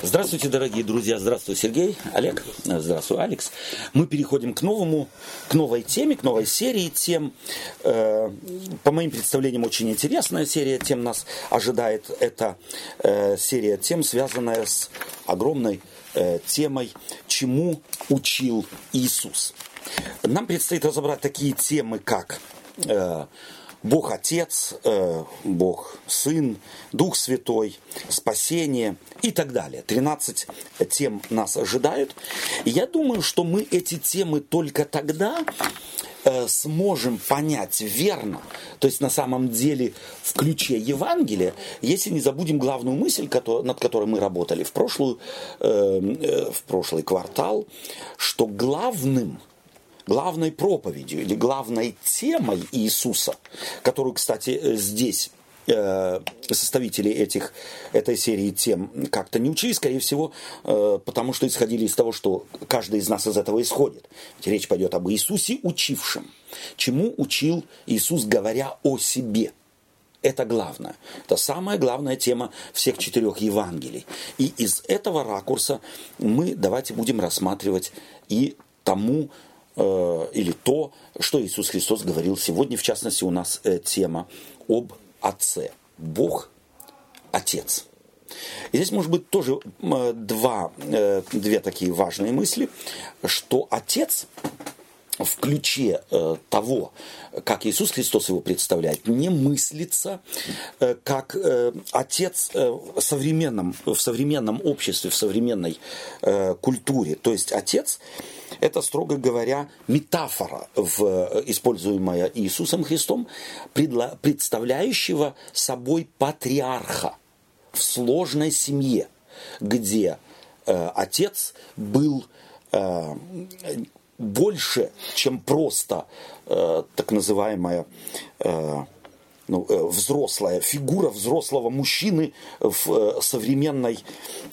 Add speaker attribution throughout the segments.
Speaker 1: Здравствуйте, дорогие друзья. Здравствуй, Сергей. Олег. Здравствуй, Алекс. Мы переходим к новому, к новой теме, к новой серии тем. Э, по моим представлениям, очень интересная серия тем нас ожидает. Это э, серия тем, связанная с огромной э, темой «Чему учил Иисус?». Нам предстоит разобрать такие темы, как Бог Отец, э, Бог Сын, Дух Святой, спасение и так далее. 13 тем нас ожидают. Я думаю, что мы эти темы только тогда э, сможем понять верно, то есть на самом деле в ключе Евангелия, если не забудем главную мысль, над которой мы работали в, прошлую, э, в прошлый квартал, что главным – главной проповедью или главной темой Иисуса, которую, кстати, э, здесь э, составители этих, этой серии тем как-то не учили, скорее всего, э, потому что исходили из того, что каждый из нас из этого исходит. Ведь речь пойдет об Иисусе, учившем. Чему учил Иисус, говоря о себе? Это главное. Это самая главная тема всех четырех Евангелий. И из этого ракурса мы давайте будем рассматривать и тому, или то, что Иисус Христос говорил сегодня. В частности, у нас э, тема об Отце. Бог – Отец. И здесь может быть тоже два, э, две такие важные мысли, что Отец в ключе того, как Иисус Христос его представляет, не мыслится как отец в современном, в современном обществе, в современной культуре. То есть отец это, строго говоря, метафора, в, используемая Иисусом Христом, представляющего собой патриарха в сложной семье, где э, отец был э, больше, чем просто э, так называемая э, ну, э, взрослая фигура взрослого мужчины в э, современной,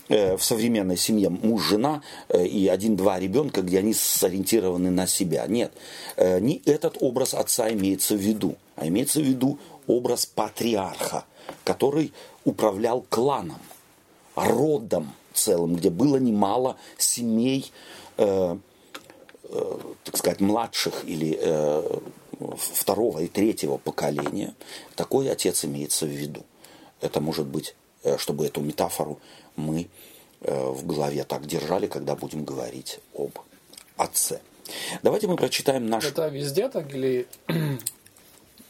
Speaker 1: э, в современной семье. Муж, жена и один-два ребенка, где они сориентированы на себя. Нет, не этот образ отца имеется в виду, а имеется в виду образ патриарха, который управлял кланом, родом целым, где было немало семей, э, э, так сказать, младших или э, второго и третьего поколения, такой отец имеется в виду. Это может быть, э, чтобы эту метафору мы э, в голове так держали, когда будем говорить об отце. Давайте мы прочитаем наш...
Speaker 2: Это везде так или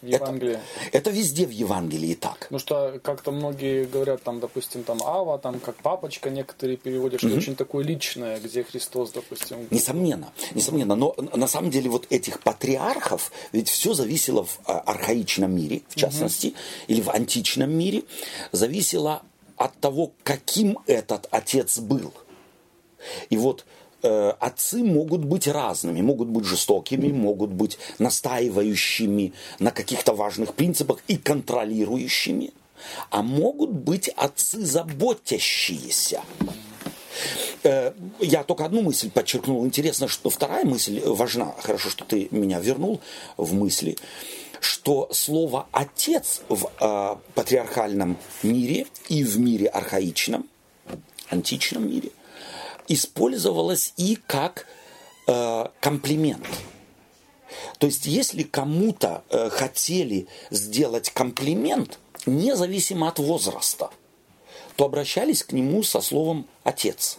Speaker 2: Евангелии.
Speaker 1: Это, это везде в Евангелии так.
Speaker 2: Ну что как-то многие говорят, там, допустим, там Ава, там как папочка, некоторые переводят, что угу. очень такое личное, где Христос, допустим.
Speaker 1: Несомненно, несомненно. Но на самом деле вот этих патриархов, ведь все зависело в а, архаичном мире, в частности, угу. или в античном мире, зависело от того, каким этот отец был. И вот Э, отцы могут быть разными, могут быть жестокими, могут быть настаивающими на каких-то важных принципах и контролирующими, а могут быть отцы заботящиеся. Э, я только одну мысль подчеркнул. Интересно, что вторая мысль важна. Хорошо, что ты меня вернул в мысли что слово «отец» в э, патриархальном мире и в мире архаичном, античном мире – использовалось и как э, комплимент. То есть, если кому-то э, хотели сделать комплимент, независимо от возраста, то обращались к нему со словом «отец».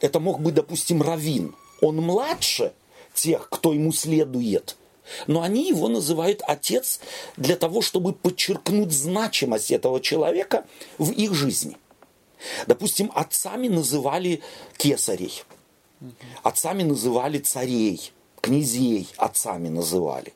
Speaker 1: Это мог быть, допустим, равин. Он младше тех, кто ему следует, но они его называют отец для того, чтобы подчеркнуть значимость этого человека в их жизни – Допустим, отцами называли кесарей, отцами называли царей, князей отцами называли.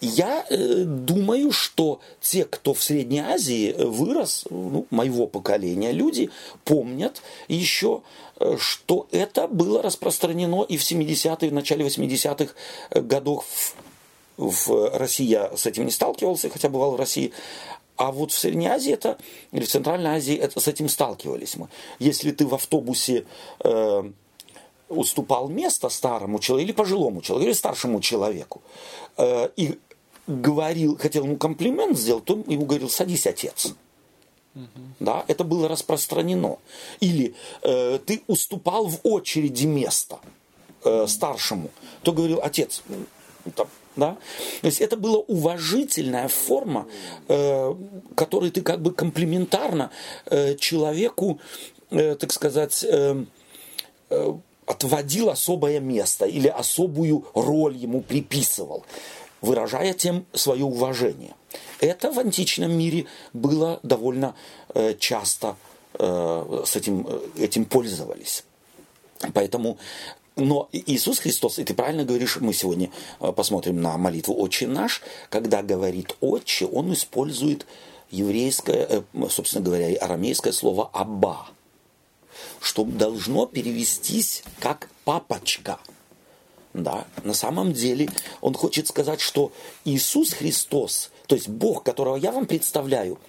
Speaker 1: Я э, думаю, что те, кто в Средней Азии вырос, ну, моего поколения, люди помнят еще, э, что это было распространено и в 70-е, в начале 80-х годов. В, в России я с этим не сталкивался, хотя бывал в России, а вот в Средней Азии это, или в Центральной Азии это, с этим сталкивались мы. Если ты в автобусе э, уступал место старому человеку, или пожилому человеку, или старшему человеку, э, и говорил, хотел ему комплимент сделать, то ему говорил, садись, отец. Да, это было распространено. Или э, ты уступал в очереди место э, старшему, то говорил отец, там, да? То есть это была уважительная форма, э, которой ты как бы комплементарно э, человеку, э, так сказать, э, э, отводил особое место или особую роль ему приписывал, выражая тем свое уважение. Это в античном мире было довольно э, часто э, с этим, э, этим пользовались. Поэтому но Иисус Христос, и ты правильно говоришь, мы сегодня посмотрим на молитву «Отче наш», когда говорит «Отче», он использует еврейское, собственно говоря, арамейское слово «аба», что должно перевестись как «папочка». Да, на самом деле он хочет сказать, что Иисус Христос, то есть Бог, которого я вам представляю,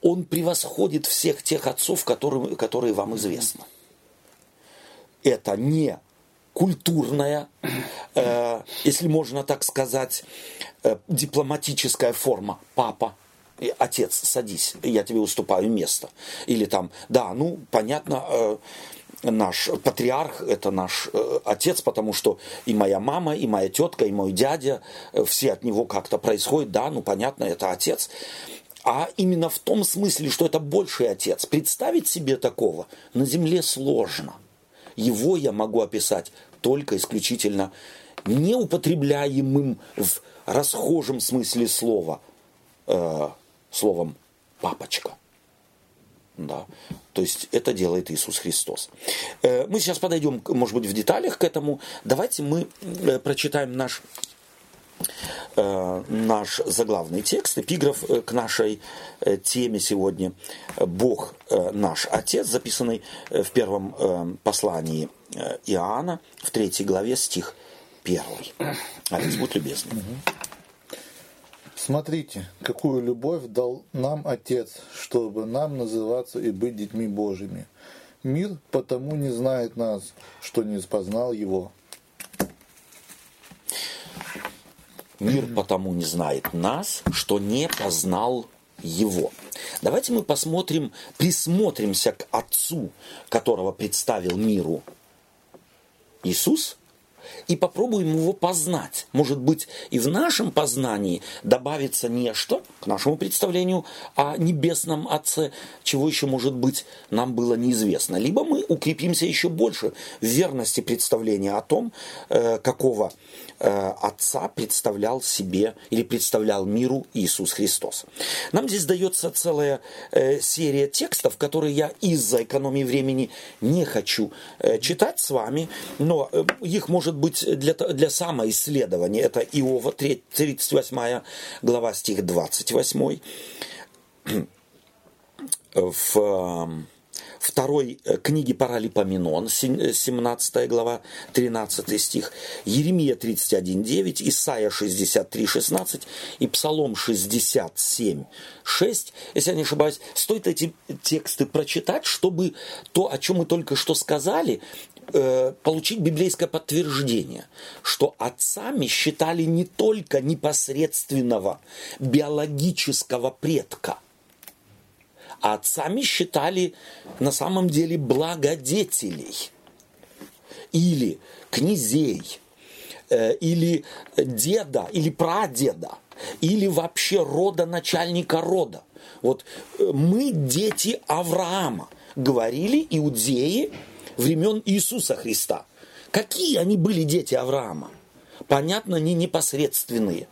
Speaker 1: он превосходит всех тех отцов, которые, которые вам известны. Это не культурная, э, если можно так сказать, э, дипломатическая форма. Папа, отец, садись, я тебе уступаю место. Или там, да, ну, понятно, э, наш патриарх, это наш э, отец, потому что и моя мама, и моя тетка, и мой дядя, э, все от него как-то происходят, да, ну понятно, это отец. А именно в том смысле, что это больший отец. Представить себе такого на земле сложно. Его я могу описать только исключительно неупотребляемым в расхожем смысле слова, э, словом папочка. Да. То есть это делает Иисус Христос. Э, мы сейчас подойдем, может быть, в деталях к этому. Давайте мы э, прочитаем наш, наш заглавный текст, эпиграф к нашей теме сегодня «Бог наш Отец», записанный в первом послании Иоанна, в третьей главе, стих первый. Алекс, будь любезен.
Speaker 3: Смотрите, какую любовь дал нам Отец, чтобы нам называться и быть детьми Божьими. Мир потому не знает нас, что не познал Его.
Speaker 1: Мир потому не знает нас, что не познал его. Давайте мы посмотрим, присмотримся к Отцу, которого представил миру Иисус, и попробуем его познать. Может быть, и в нашем познании добавится нечто к нашему представлению о небесном Отце, чего еще, может быть, нам было неизвестно. Либо мы укрепимся еще больше в верности представления о том, э, какого Э, Отца представлял себе или представлял миру Иисус Христос. Нам здесь дается целая э, серия текстов, которые я из-за экономии времени не хочу читать с вами, но их может быть для, для самоисследования. Это Иова, 38 глава, стих 28. В второй э, книги Паралипоменон, 17 э, глава, 13 стих, Еремия 31, 9, Исайя 63, 16 и Псалом 67, 6. Если я не ошибаюсь, стоит эти тексты прочитать, чтобы то, о чем мы только что сказали, э, получить библейское подтверждение, что отцами считали не только непосредственного биологического предка – а отцами считали на самом деле благодетелей или князей, э, или деда, или прадеда, или вообще рода начальника рода. Вот э, мы дети Авраама, говорили иудеи времен Иисуса Христа. Какие они были дети Авраама? Понятно, не непосредственные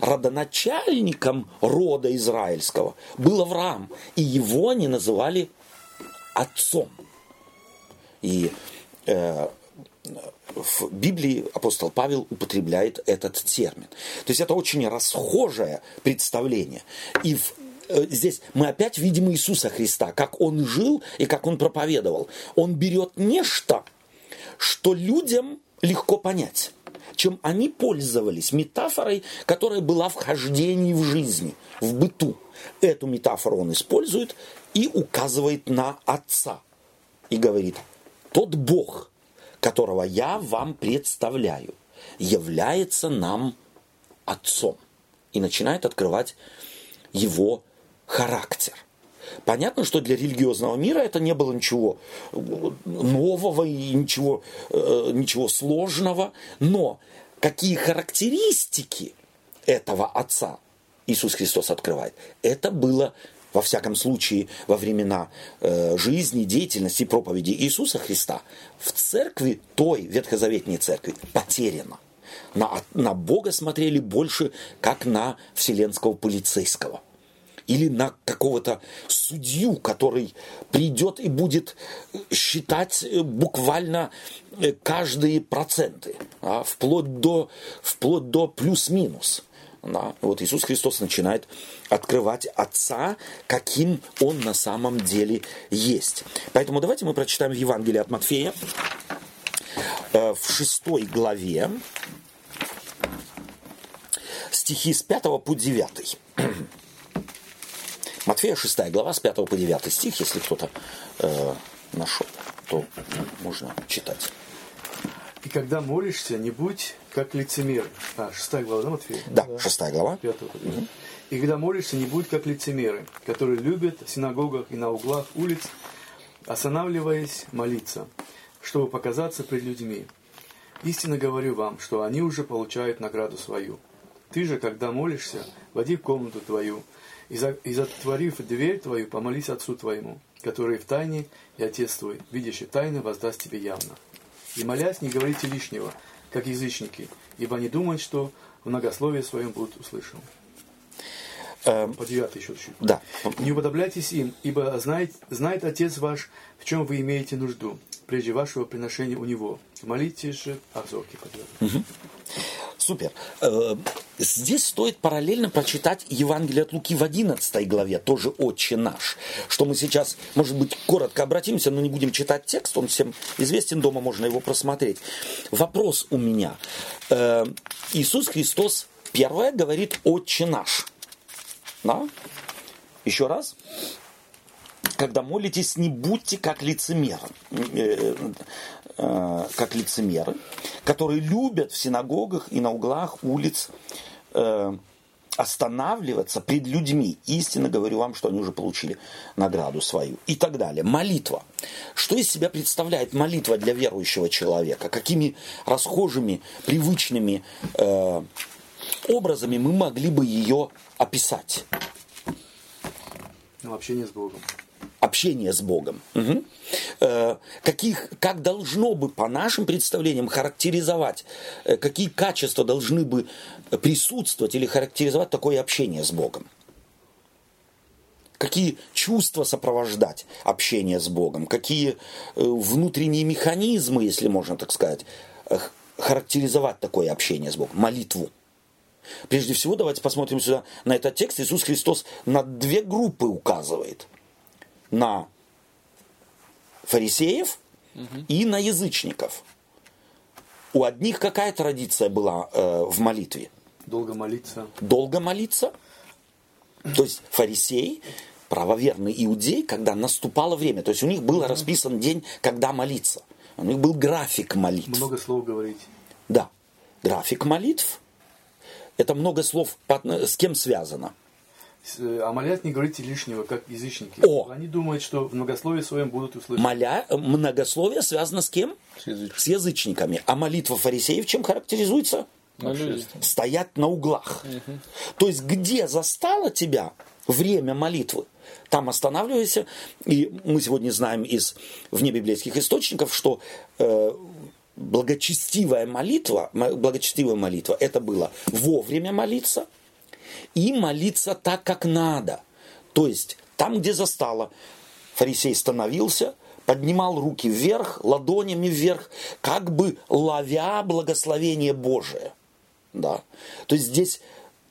Speaker 1: родоначальником рода израильского был Авраам, и его они называли отцом. И э, в Библии апостол Павел употребляет этот термин. То есть это очень расхожее представление. И в, здесь мы опять видим Иисуса Христа, как он жил и как он проповедовал. Он берет нечто, что людям легко понять чем они пользовались метафорой, которая была в хождении в жизни, в быту. Эту метафору он использует и указывает на Отца. И говорит, тот Бог, которого я вам представляю, является нам Отцом. И начинает открывать его характер. понятно, что для религиозного мира это не было ничего нового и ничего, э, ничего сложного, но какие характеристики этого Отца Иисус Христос открывает, это было во всяком случае, во времена э, жизни, деятельности, проповеди Иисуса Христа, в церкви, той ветхозаветной церкви, потеряно. На, на Бога смотрели больше, как на вселенского полицейского. Или на какого-то судью, который придет и будет считать э, буквально э, каждые проценты, а, вплоть до, вплоть до плюс-минус. Да, вот Иисус Христос начинает открывать Отца, каким Он на самом деле есть. Поэтому давайте мы прочитаем Евангелие от Матфея э, в шестой главе, стихи с 5 по 9. Матфея 6 глава с 5 по 9 стих, если кто-то э, нашел, то можно читать.
Speaker 4: И когда молишься, не будь как лицемер. А, шестая глава, да, Матфея?
Speaker 1: Да, шестая глава.
Speaker 4: Пятого. Угу. И когда молишься, не будь как лицемеры, которые любят в синагогах и на углах улиц, останавливаясь, молиться, чтобы показаться пред людьми. Истинно говорю вам, что они уже получают награду свою. Ты же, когда молишься, води в комнату твою, и, за, и затворив дверь твою, помолись Отцу твоему, который в тайне, и Отец твой, видящий тайны, воздаст тебе явно. И молясь, не говорите лишнего, как язычники, ибо они думают, что в многословии своем будут услышаны.
Speaker 1: Эм,
Speaker 4: По девятой еще чуть.
Speaker 1: Да.
Speaker 4: Не уподобляйтесь им, ибо знает, знает Отец ваш, в чем вы имеете нужду, прежде вашего приношения у Него. Молитесь же о взорке.
Speaker 1: Супер. Э, Здесь стоит параллельно прочитать Евангелие от Луки в 11 главе, тоже «Отче наш», что мы сейчас, может быть, коротко обратимся, но не будем читать текст, он всем известен, дома можно его просмотреть. Вопрос у меня. Э, Иисус Христос первое говорит «Отче наш». Да? Еще раз когда молитесь, не будьте как лицемеры, э, э, как лицемеры, которые любят в синагогах и на углах улиц э, останавливаться пред людьми. Истинно говорю вам, что они уже получили награду свою. И так далее. Молитва. Что из себя представляет молитва для верующего человека? Какими расхожими, привычными э, образами мы могли бы ее описать?
Speaker 4: Ну, общение с Богом
Speaker 1: общение с Богом. Угу. Э, каких, как должно бы, по нашим представлениям, характеризовать, э, какие качества должны бы присутствовать или характеризовать такое общение с Богом? Какие чувства сопровождать общение с Богом? Какие э, внутренние механизмы, если можно так сказать, характеризовать такое общение с Богом? Молитву. Прежде всего, давайте посмотрим сюда на этот текст. Иисус Христос на две группы указывает – на фарисеев угу. и на язычников. У одних какая традиция была э, в молитве?
Speaker 4: Долго молиться.
Speaker 1: Долго молиться. То есть фарисей, правоверный иудей, когда наступало время, то есть у них был угу. расписан день, когда молиться. У них был график молитв.
Speaker 4: Много слов говорить.
Speaker 1: Да. График молитв. Это много слов с кем связано?
Speaker 4: А молят не говорите лишнего, как язычники.
Speaker 1: О!
Speaker 4: Они думают, что в многословии своем будут услышаны.
Speaker 1: Моля... Многословие связано с кем?
Speaker 3: С язычниками.
Speaker 1: С язычниками. А молитва фарисеев чем характеризуется? Стоять на углах. Угу. То есть, где застало тебя время молитвы, там останавливайся. И мы сегодня знаем из внебиблейских источников, что э, благочестивая молитва, благочестивая молитва, это было вовремя молиться – и молиться так, как надо. То есть там, где застало, фарисей становился, поднимал руки вверх, ладонями вверх, как бы ловя благословение Божие. Да. То есть здесь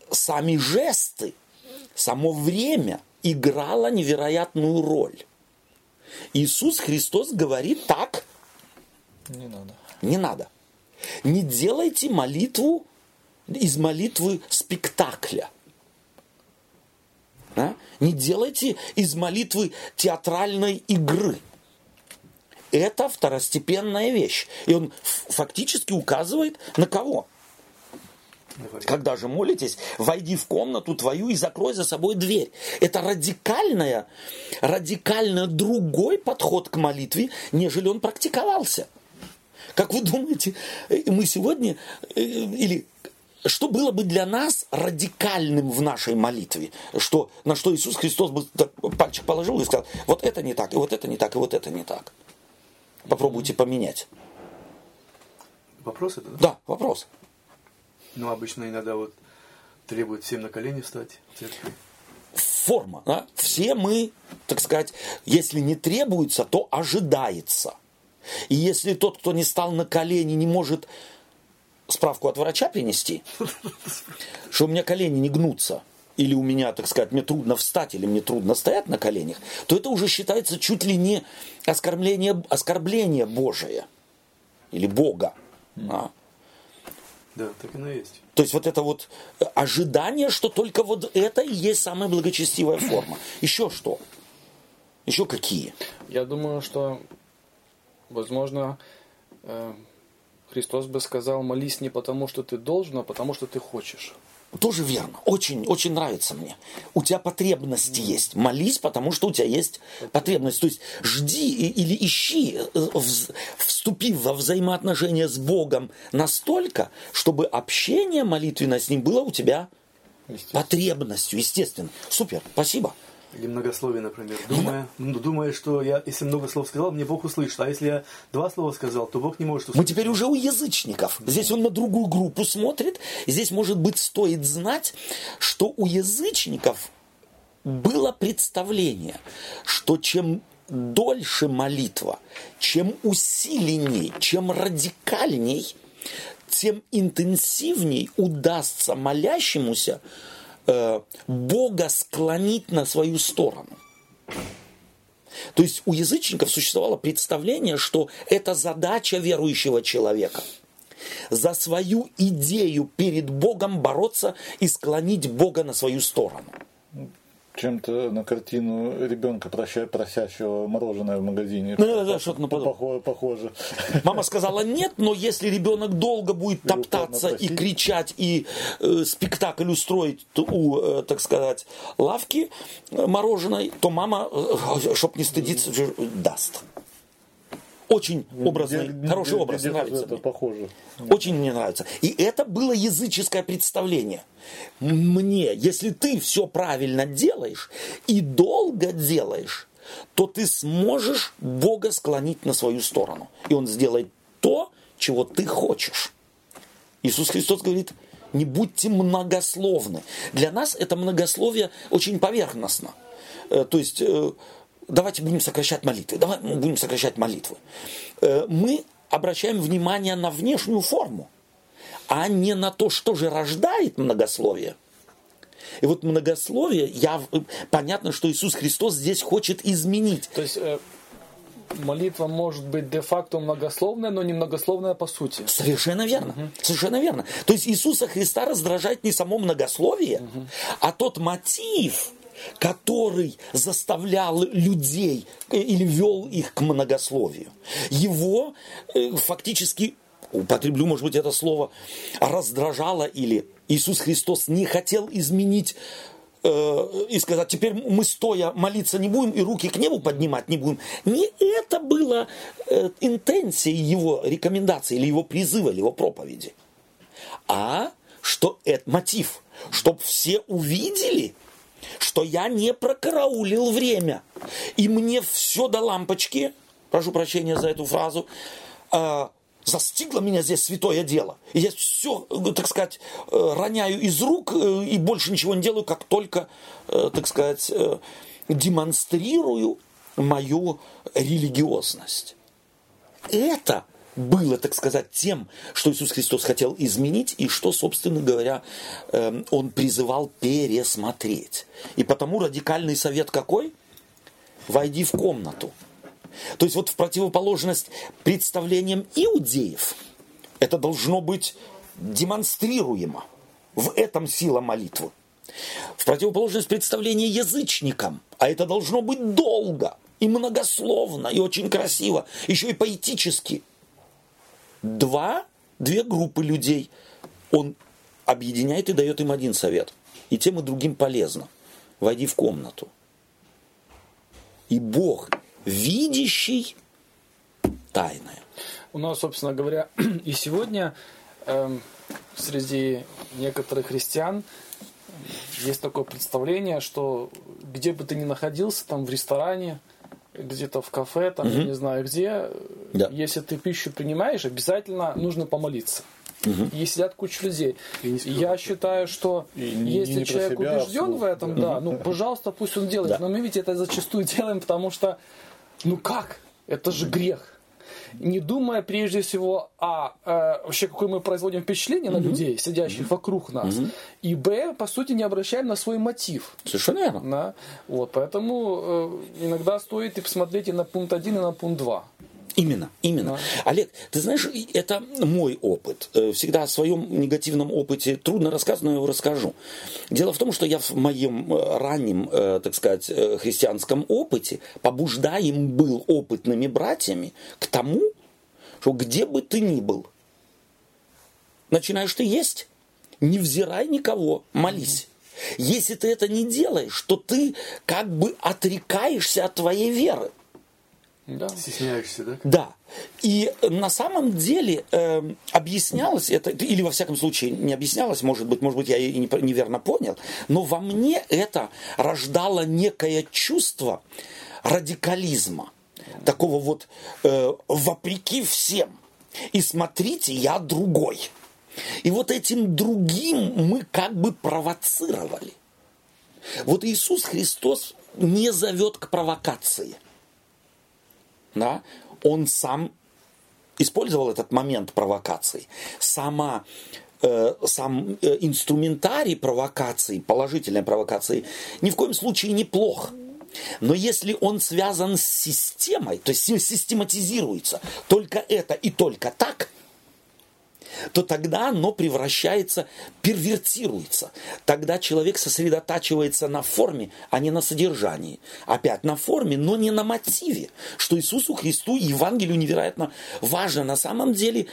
Speaker 1: сами жесты, само время играло невероятную роль. Иисус Христос говорит так.
Speaker 3: Не надо.
Speaker 1: Не надо. Не делайте молитву из молитвы спектакля. Да? Не делайте из молитвы театральной игры. Это второстепенная вещь. И он фактически указывает на кого? Когда же молитесь, войди в комнату твою и закрой за собой дверь. Это радикальная, радикально другой подход к молитве, нежели он практиковался. Как вы думаете, э, мы сегодня, э, или что было бы для нас радикальным в нашей молитве? Что, на что Иисус Христос бы пальчик положил и сказал, вот это не так, и вот это не так, и вот это не так. Попробуйте поменять.
Speaker 4: Вопрос это, да?
Speaker 1: Да, вопрос.
Speaker 4: Ну, обычно иногда вот требуют всем на колени встать в церкви.
Speaker 1: Форма. Да? Все мы, так сказать, если не требуется, то ожидается. И если тот, кто не стал на колени, не может справку от врача принести, что у меня колени не гнутся, или у меня, так сказать, мне трудно встать, или мне трудно стоять на коленях, то это уже считается чуть ли не оскорбление, оскорбление Божие или Бога. А.
Speaker 4: Да, так оно и есть.
Speaker 1: То есть вот это вот ожидание, что только вот это и есть самая благочестивая форма. Еще что? Еще какие?
Speaker 2: Я думаю, что, возможно, э, Христос бы сказал, молись не потому, что ты должен, а потому, что ты хочешь.
Speaker 1: Тоже верно. Очень, очень нравится мне. У тебя потребности есть. Молись, потому что у тебя есть потребность. То есть жди или ищи, э, вступив во взаимоотношения с Богом настолько, чтобы общение молитвенное с Ним было у тебя потребностью, естественно. Супер, спасибо.
Speaker 4: Или многословие, например. Думая, ну, думая, что я, если много слов сказал, мне Бог услышит. А если я два слова сказал, то Бог не может услышать.
Speaker 1: Мы теперь уже у язычников. Здесь он на другую группу смотрит. Здесь, может быть, стоит знать, что у язычников было представление, что чем дольше молитва, чем усиленней, чем радикальней, тем интенсивней удастся молящемуся Бога склонить на свою сторону. То есть у язычников существовало представление, что это задача верующего человека. За свою идею перед Богом бороться и склонить Бога на свою сторону.
Speaker 3: Чем-то на картину ребенка, прося- просящего мороженое в магазине.
Speaker 1: Ну, да, да, что-то наподобие.
Speaker 3: Похоже.
Speaker 1: Мама сказала нет, но если ребенок долго будет топтаться и кричать, и э, спектакль устроить у, э, так сказать, лавки э, мороженой, то мама, чтобы не стыдиться, даст. Очень образный,
Speaker 3: Где-
Speaker 1: хороший
Speaker 3: где-
Speaker 1: образ,
Speaker 3: где-то
Speaker 1: нравится
Speaker 3: это
Speaker 1: мне.
Speaker 3: похоже.
Speaker 1: Очень мне нравится. И это было языческое представление. Мне, если ты все правильно делаешь и долго делаешь, то ты сможешь Бога склонить на свою сторону. И Он сделает то, чего ты хочешь. Иисус Христос говорит, не будьте многословны. Для нас это многословие очень поверхностно. Э, То есть, э, давайте будем сокращать молитвы. Давай мы будем сокращать молитвы. Э, Мы обращаем внимание на внешнюю форму, а не на то, что же рождает многословие. И вот многословие, я, понятно, что Иисус Христос здесь хочет изменить.
Speaker 2: То есть э, молитва может быть де-факто многословная, но не многословная по сути.
Speaker 1: Совершенно верно. Совершенно верно. То есть Иисуса Христа раздражает не само многословие, а тот мотив, который заставлял людей э, или вел их к многословию. Его э, фактически, употреблю, может быть, это слово, раздражало или Иисус Христос не хотел изменить э, и сказать, теперь мы стоя молиться не будем и руки к небу поднимать не будем. Не это было э, интенцией его рекомендации или его призыва, или его проповеди. А что это мотив, чтобы все увидели, что я не прокараулил время. И мне все до лампочки, прошу прощения за эту фразу, э, застигло меня здесь святое дело. И я все, так сказать, э, роняю из рук э, и больше ничего не делаю, как только, э, так сказать, демонстрирую мою религиозность. Это было, так сказать, тем, что Иисус Христос хотел изменить и что, собственно говоря, эм, Он призывал пересмотреть. И потому радикальный совет какой? Войди в комнату. То есть вот в противоположность представлениям иудеев, это должно быть демонстрируемо. В этом сила молитвы. В противоположность представлению язычникам, а это должно быть долго и многословно, и очень красиво, еще и поэтически. Два, две группы людей он объединяет и дает им один совет. И тем и другим полезно. Войди в комнату. И Бог, видящий тайное.
Speaker 2: У нас, собственно говоря, и сегодня эм, среди некоторых христиан есть такое представление, что где бы ты ни находился, там в ресторане, где-то в кафе, там, я не знаю где,
Speaker 1: Да.
Speaker 2: если ты пищу принимаешь, обязательно нужно помолиться. И сидят куча людей. Я считаю, что
Speaker 3: И не-
Speaker 2: если
Speaker 3: не
Speaker 2: человек
Speaker 3: себя,
Speaker 2: убежден
Speaker 3: вслух.
Speaker 2: в этом, да, ну, пожалуйста, пусть он делает.
Speaker 1: Да.
Speaker 2: Но мы ведь это зачастую делаем, потому что, ну как? Это же грех. Не думая прежде всего, а э, вообще какое мы производим впечатление на людей, сидящих вокруг нас, и б, по сути, не обращаем на свой мотив.
Speaker 1: Совершенно верно.
Speaker 2: Да? Вот, поэтому э, иногда стоит и посмотреть и на пункт 1, и на пункт 2.
Speaker 1: Именно, именно. Олег, ты знаешь, это мой опыт. Э, Всегда о своем негативном опыте трудно рассказывать, но я его расскажу. Дело в том, что я в моем э, раннем, э, так сказать, христианском опыте побуждаем был опытными братьями к тому, что где бы ты ни был, начинаешь ты есть, не взирай никого, молись. Если ты это не делаешь, то ты как бы отрекаешься от твоей веры.
Speaker 2: Да.
Speaker 4: Стесняешься, да?
Speaker 1: Да. И на самом деле эм, объяснялось это, или во всяком случае не объяснялось, может быть, может быть, я и не- неверно понял, но во мне это рождало некое чувство радикализма, такого вот э, вопреки всем. И смотрите, я другой. И вот этим другим мы как бы провоцировали. Вот Иисус Христос не зовет к провокации да, он сам использовал этот момент провокации. Сама, э, сам э, инструментарий провокации, положительной провокации, ни в коем случае не плох. Но если он связан с системой, то есть систематизируется только это и только так, то тогда оно превращается, первертируется. Тогда человек сосредотачивается на форме, а не на содержании. Опять на форме, но не на мотиве. Что Иисусу Христу и Евангелию невероятно важно. На самом деле,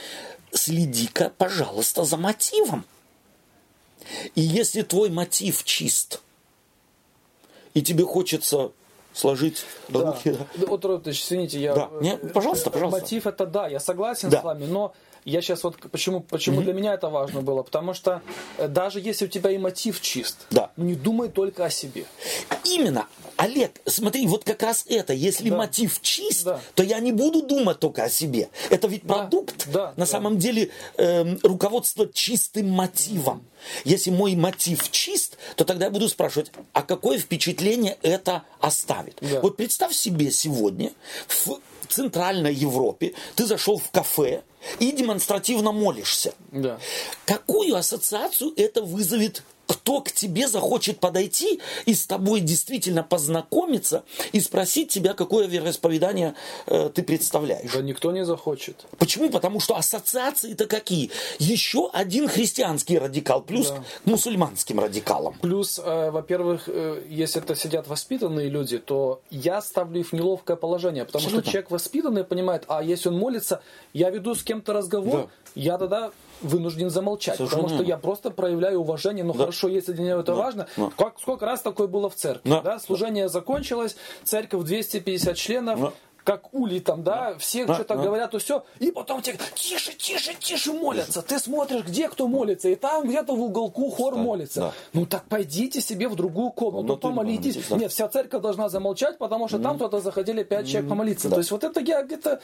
Speaker 1: следи-ка, пожалуйста, за мотивом. И если твой мотив чист, и тебе хочется сложить
Speaker 2: Да.
Speaker 1: руки...
Speaker 2: Да, Вот, Робертович, извините, я...
Speaker 1: Да. Не,
Speaker 2: э,
Speaker 1: пожалуйста,
Speaker 2: э,
Speaker 1: пожалуйста.
Speaker 2: Мотив это да, я согласен
Speaker 1: Да.
Speaker 2: с вами, но я сейчас вот почему, почему для меня это важно было, потому что э, даже если у тебя и мотив чист,
Speaker 1: Да.
Speaker 2: не думай только о себе.
Speaker 1: Именно. Олег, смотри, вот как раз это. Если
Speaker 2: Да.
Speaker 1: мотив чист,
Speaker 2: Да.
Speaker 1: то я не буду думать только о себе. Это ведь
Speaker 2: Да.
Speaker 1: продукт,
Speaker 2: Да.
Speaker 1: на
Speaker 2: Да.
Speaker 1: самом деле, эм, руководство чистым мотивом. Если мой мотив чист, то тогда я буду спрашивать, а какое впечатление это оставит?
Speaker 2: Да.
Speaker 1: Вот представь себе сегодня в Центральной Европе ты зашел в кафе и демонстративно молишься.
Speaker 2: Да.
Speaker 1: Какую ассоциацию это вызовет? Кто к тебе захочет подойти и с тобой действительно познакомиться и спросить тебя, какое вероисповедание э, ты представляешь?
Speaker 2: Да никто не захочет.
Speaker 1: Почему? Потому что ассоциации-то какие? Еще один христианский радикал плюс
Speaker 2: Да.
Speaker 1: к мусульманским радикалам.
Speaker 2: Плюс, э, во-первых, э, если это сидят воспитанные люди, то я ставлю их в неловкое положение, потому
Speaker 1: Абсолютно.
Speaker 2: что человек воспитанный понимает, а если он молится, я веду с кем-то разговор, я тогда вынужден замолчать,
Speaker 1: Совершенно
Speaker 2: потому что я просто проявляю уважение, ну хорошо, если для него это важно.
Speaker 1: Да.
Speaker 2: Как, сколько раз такое было в церкви?
Speaker 1: Да.
Speaker 2: Да. Служение закончилось, церковь 250 членов,
Speaker 1: Да.
Speaker 2: Как ули там, да, все
Speaker 1: Да,
Speaker 2: что-то
Speaker 1: да.
Speaker 2: говорят, то все, и потом тебе тише, тише, тише молятся. Ты смотришь, где кто молится, и там где-то в уголку хор молится.
Speaker 1: да.
Speaker 2: Ну так пойдите себе в другую комнату,
Speaker 1: Ну, да
Speaker 2: помолитесь.
Speaker 1: молитесь, да.
Speaker 2: Нет, вся церковь должна замолчать, потому что там кто-то захотели пять человек помолиться.
Speaker 1: Да.
Speaker 2: То есть вот это я где-то...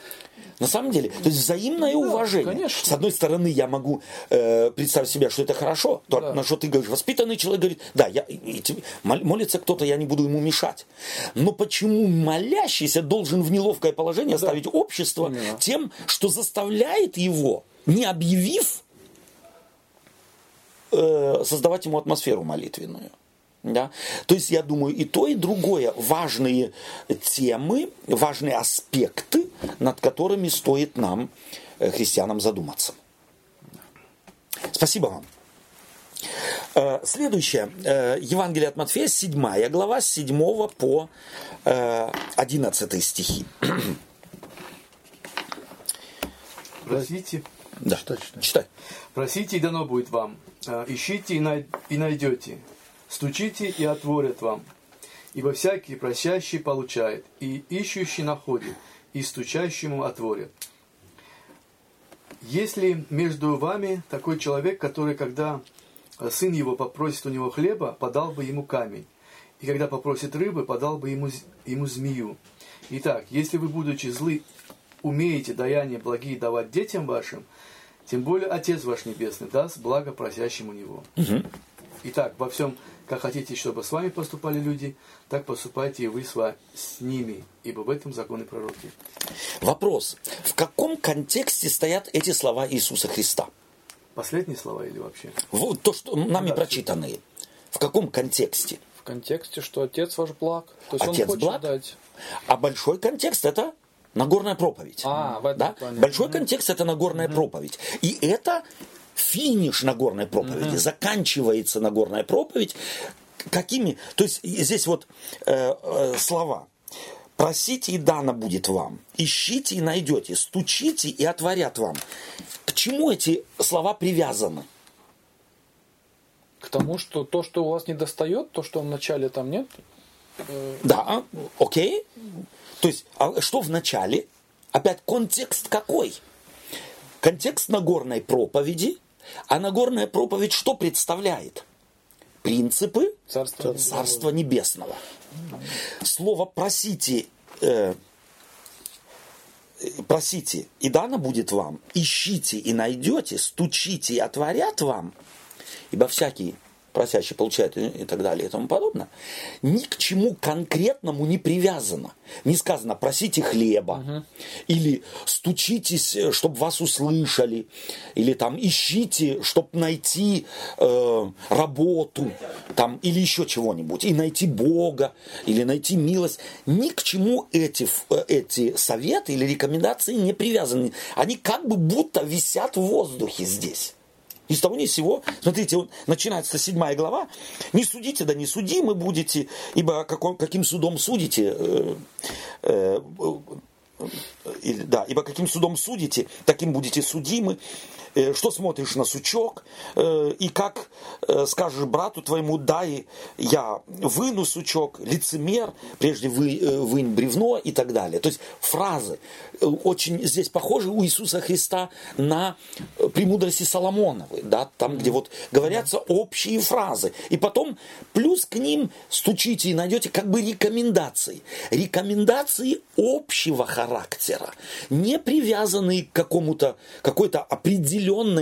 Speaker 1: На самом деле, то есть взаимное уважение.
Speaker 2: конечно.
Speaker 1: С одной стороны, я могу э, представить себе, что это хорошо, то,
Speaker 2: Да.
Speaker 1: на что ты говоришь, воспитанный человек говорит, да, я, и- и молится кто-то, я не буду ему мешать. Но почему молящийся должен в неловкое положение ставить общество
Speaker 2: Именно.
Speaker 1: тем, что заставляет его, не объявив, э, создавать ему атмосферу молитвенную. Да? То есть, я думаю, и то, и другое важные темы, важные аспекты, над которыми стоит нам, э, христианам, задуматься. Спасибо вам. Э, Следующее. э, Евангелие от Матфея, 7 глава, с 7 по э, 11 стихи.
Speaker 4: Просите,
Speaker 1: Да.
Speaker 3: Читай, читай.
Speaker 1: Читай.
Speaker 4: просите, и дано будет вам. ищите и, най- и найдете, стучите и отворят вам. Ибо всякий просящий получает, и ищущий находит, и стучащему отворят. Если между вами такой человек, который, когда э, сын его попросит у него хлеба, подал бы ему камень, и когда попросит рыбы, подал бы ему, ему змею. Итак, если вы, будучи злы, умеете даяние благие давать детям вашим, тем более Отец ваш Небесный даст благо просящим у Него. Итак, во всем, как хотите, чтобы с вами поступали люди, так поступайте и вы с, ва- с ними, ибо в этом законы пророки.
Speaker 1: Вопрос. В каком контексте стоят эти слова Иисуса Христа?
Speaker 4: Последние слова или вообще?
Speaker 1: Вот то, что нами
Speaker 4: Да.
Speaker 1: прочитанные. В каком контексте?
Speaker 2: В контексте, что отец ваш благ. То есть
Speaker 1: Отец
Speaker 2: он хочет
Speaker 1: благ?
Speaker 2: дать.
Speaker 1: А большой контекст это Нагорная проповедь.
Speaker 2: А, в этом
Speaker 1: да?
Speaker 2: плане.
Speaker 1: Большой контекст это Нагорная проповедь. И это финиш Нагорной проповеди. Заканчивается Нагорная проповедь. Какими? То есть здесь вот э, э, слова. Просите, и дано будет вам. Ищите, и найдете. Стучите, и отворят вам. К чему эти слова привязаны?
Speaker 2: К тому, что то, что у вас не достает, то, что в начале там нет,
Speaker 1: Да, окей. То есть, а что в начале? Опять контекст какой? Контекст Нагорной проповеди. А Нагорная проповедь что представляет? Принципы
Speaker 2: царство,
Speaker 1: Царства Небесного. Слово просите, э, просите, и дано будет вам. Ищите и найдете, стучите и отворят вам. Ибо всякий просящий получает и так далее и тому подобное, ни к чему конкретному не привязано. Не сказано просите хлеба, или стучитесь, чтобы вас услышали, или там ищите, чтобы найти э, работу, там, или еще чего-нибудь, и найти Бога, или найти милость. Ни к чему эти, э, эти советы или рекомендации не привязаны. Они как бы будто висят в воздухе здесь. Ни с того ни с сего. Смотрите, вот начинается седьмая глава. Не судите, да не судимы будете, ибо каком- каким судом судите, э, э, э, да, ибо каким судом судите, таким будете судимы. Э, Что смотришь на сучок, э, и как э, скажешь брату твоему, дай я выну сучок, лицемер, прежде вы, вынь бревно и так далее. То есть фразы очень здесь похожи у Иисуса Христа на премудрости Соломоновой, да, там, где вот говорятся общие фразы. И потом плюс к ним стучите и найдете как бы рекомендации. Рекомендации общего характера, не привязанные к какому-то, какой-то определенной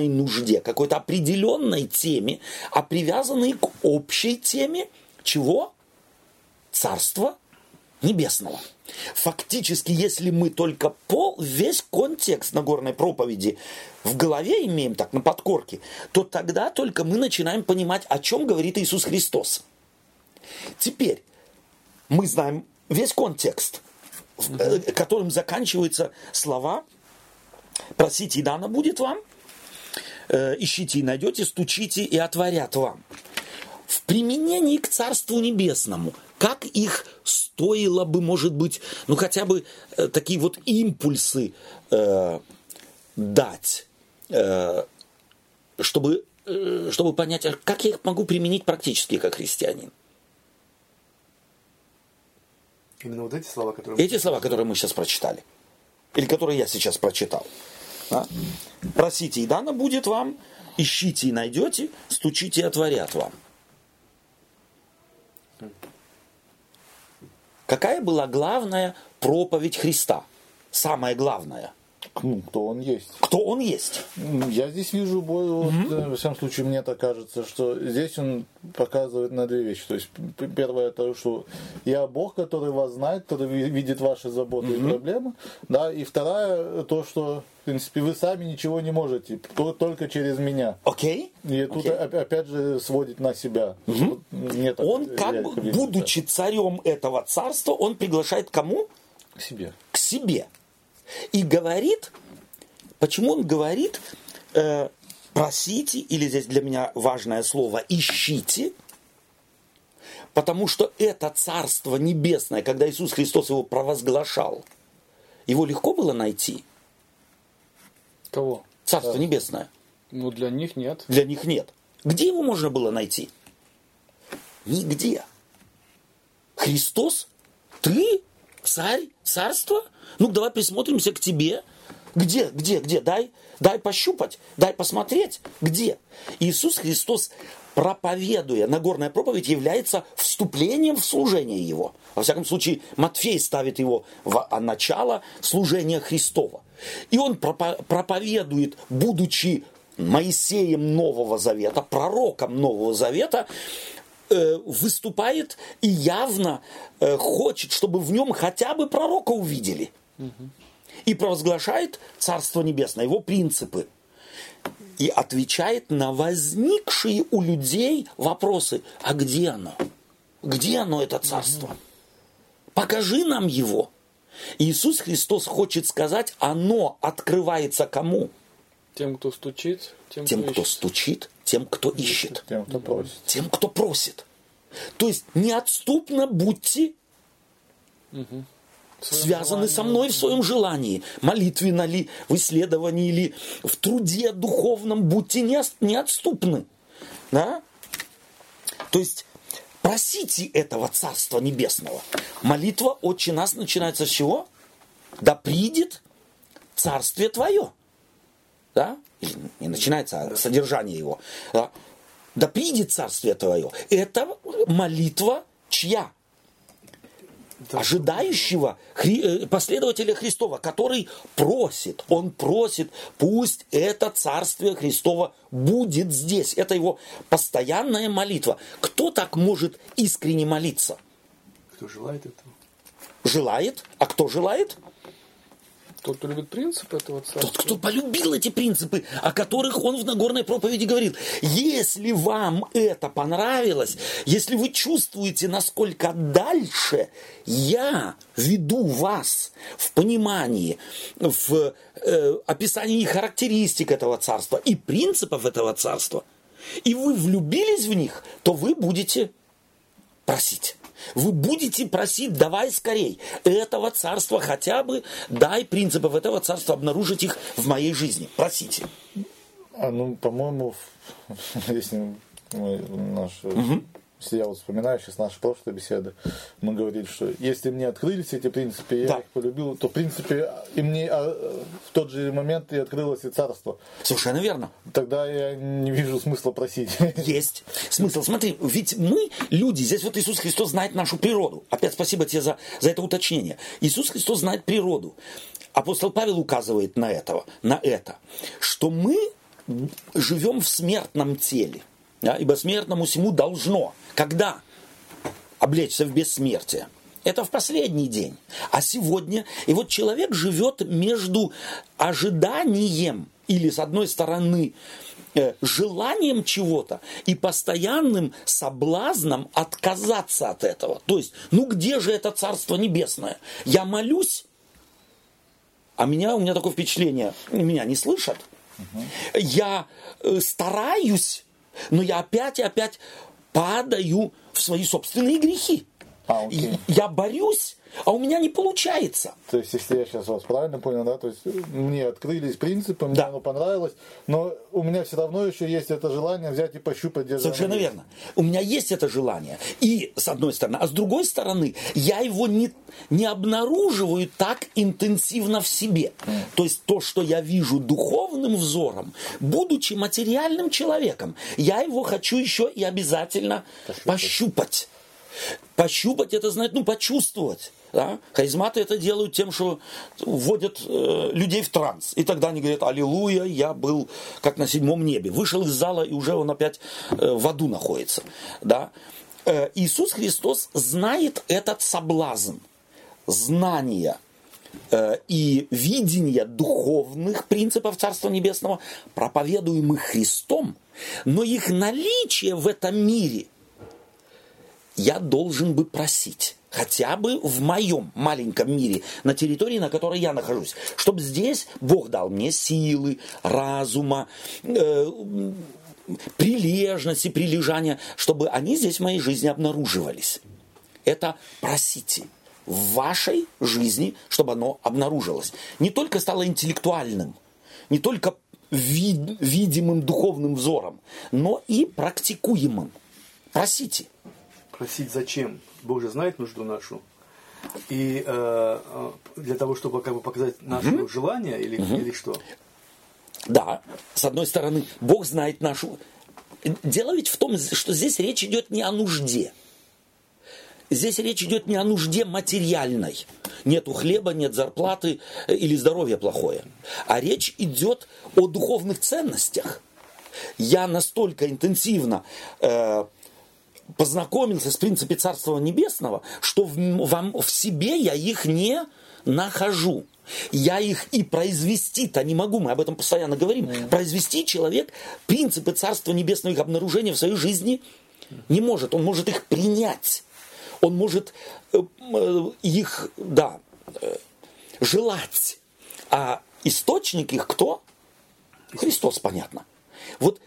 Speaker 1: нужде, какой-то определенной теме, а привязанные к общей теме чего? Царства небесного. Фактически, если мы только пол, весь контекст Нагорной проповеди в голове имеем, так, на подкорке, то тогда только мы начинаем понимать, о чем говорит Иисус Христос. Теперь мы знаем весь контекст, э, которым заканчиваются слова «Просите, и дано будет вам», «Ищите и найдете», «Стучите и отворят вам» в применении к Царству Небесному, как их стоило бы, может быть, ну хотя бы э, такие вот импульсы э, дать, э, чтобы, э, чтобы понять, а как я их могу применить практически как христианин.
Speaker 4: Именно вот эти слова, которые...
Speaker 1: Эти слова, которые мы сейчас прочитали, или которые я сейчас прочитал. Да? Просите, и дано будет вам, ищите и найдете, стучите и отворят вам. Какая была главная проповедь Христа? Самая главная.
Speaker 3: Ну, кто он есть.
Speaker 1: Кто он есть?
Speaker 3: Я здесь вижу, бой, вот, э, во всяком случае, мне так кажется, что здесь он показывает на две вещи. То есть, первое, это что я Бог, который вас знает, который ви- видит ваши заботы и проблемы. Да, и вторая, то, что, в принципе, вы сами ничего не можете, то- только через меня.
Speaker 1: Окей?
Speaker 3: И тут оп- опять же сводит на себя. Мне так
Speaker 1: Он, как
Speaker 3: я
Speaker 1: бы, будучи царем этого царства, он приглашает кому?
Speaker 3: к себе.
Speaker 1: к себе. И говорит, почему он говорит, э, просите, или здесь для меня важное слово, ищите, потому что это Царство Небесное, когда Иисус Христос его провозглашал, его легко было найти.
Speaker 2: Кого?
Speaker 1: Царство Небесное.
Speaker 2: Ну, для них нет.
Speaker 1: Для них нет. Где его можно было найти? Нигде. Христос? Ты? Царь? Царство? Ну, давай присмотримся к тебе. Где, где, где? Дай, дай пощупать, дай посмотреть. Где? Иисус Христос, проповедуя, Нагорная проповедь является вступлением в служение Его. Во всяком случае, Матфей ставит его в начало служения Христова. И он проповедует, будучи Моисеем Нового Завета, пророком Нового Завета, выступает и явно э, хочет, чтобы в нем хотя бы пророка увидели. И провозглашает Царство Небесное, его принципы. И отвечает на возникшие у людей вопросы. А где оно? Где оно, это царство? Покажи нам его. Иисус Христос хочет сказать, оно открывается кому?
Speaker 2: Тем, кто стучит,
Speaker 1: тем, тем кто, кто стучит, тем, кто ищет.
Speaker 3: Тем, кто просит.
Speaker 1: Тем, кто просит. То есть неотступно будьте угу. связаны со мной в своем желании. Молитвенно ли, в исследовании ли, в труде духовном будьте неотступны. Да? То есть просите этого Царства Небесного. Молитва «Отче нас» начинается с чего? Да придет Царствие Твое да, не начинается, а содержание его, да, да придет царствие твое. Это молитва чья? Да. Ожидающего хри, э, последователя Христова, который просит, он просит, пусть это царствие Христова будет здесь. Это его постоянная молитва. Кто так может искренне молиться?
Speaker 4: Кто желает этого?
Speaker 1: Желает. А кто желает?
Speaker 2: Тот, кто любит принципы этого царства.
Speaker 1: Тот, кто полюбил эти принципы, о которых он в Нагорной проповеди говорит. Если вам это понравилось, если вы чувствуете, насколько дальше я веду вас в понимании, в э, описании характеристик этого царства и принципов этого царства, и вы влюбились в них, то вы будете просить. Вы будете просить, давай скорей, этого царства хотя бы, дай принципов этого царства, обнаружить их в моей жизни. Просите.
Speaker 3: А, ну, по-моему, если наш угу если я вот вспоминаю сейчас наши прошлые беседы, мы говорили, что если мне открылись эти принципы, я да. их полюбил, то в принципе и мне а, в тот же момент и открылось и царство.
Speaker 1: Совершенно верно.
Speaker 3: Тогда я не вижу смысла просить.
Speaker 1: Есть смысл. Смотри, ведь мы, люди, здесь вот Иисус Христос знает нашу природу. Опять спасибо тебе за, за это уточнение. Иисус Христос знает природу. Апостол Павел указывает на, этого, на это, что мы живем в смертном теле. Да, ибо смертному всему должно. Когда облечься в бессмертие? Это в последний день. А сегодня, и вот человек живет между ожиданием или, с одной стороны, э, желанием чего-то и постоянным соблазном отказаться от этого. То есть, ну где же это Царство Небесное? Я молюсь, а меня, у меня такое впечатление, меня не слышат. Угу. Я э, стараюсь, но я опять и опять падаю в свои собственные грехи. А, окей. Я борюсь, а у меня не получается.
Speaker 3: То есть, если я сейчас вас правильно понял, да, то есть мне открылись принципы, мне да. оно понравилось, но у меня все равно еще есть это желание взять и пощупать,
Speaker 1: где Совершенно верно. У меня есть это желание. И с одной стороны, а с другой стороны, я его не, не обнаруживаю так интенсивно в себе. Mm. То есть то, что я вижу духовным взором, будучи материальным человеком, я его хочу еще и обязательно пощупать. пощупать. Пощупать это значит, ну, почувствовать. Да? Харизматы это делают тем, что вводят э, людей в транс. И тогда они говорят, аллилуйя, я был как на седьмом небе. Вышел из зала, и уже он опять э, в аду находится. Да? Э, Иисус Христос знает этот соблазн. Знания э, и видения духовных принципов Царства Небесного, проповедуемых Христом, но их наличие в этом мире я должен бы просить хотя бы в моем маленьком мире, на территории, на которой я нахожусь, чтобы здесь Бог дал мне силы, разума, э, прилежности, прилежания, чтобы они здесь в моей жизни обнаруживались. Это просите в вашей жизни, чтобы оно обнаружилось. Не только стало интеллектуальным, не только вид- видимым духовным взором, но и практикуемым. Просите.
Speaker 4: Просить зачем? Бог же знает нужду нашу. И э, э, для того, чтобы как бы показать наше желание или, или что?
Speaker 1: Да, с одной стороны, Бог знает нашу... Дело ведь в том, что здесь речь идет не о нужде. Здесь речь идет не о нужде материальной. Нету хлеба, нет зарплаты э, или здоровье плохое. А речь идет о духовных ценностях. Я настолько интенсивно э, познакомился с принципами Царства Небесного, что в, вам, в себе я их не нахожу. Я их и произвести-то не могу, мы об этом постоянно говорим. Произвести человек принципы Царства Небесного, их обнаружения в своей жизни не может. Он может их принять. Он может э, э, их, да, э, желать. А источник их кто? Христос, понятно. Вот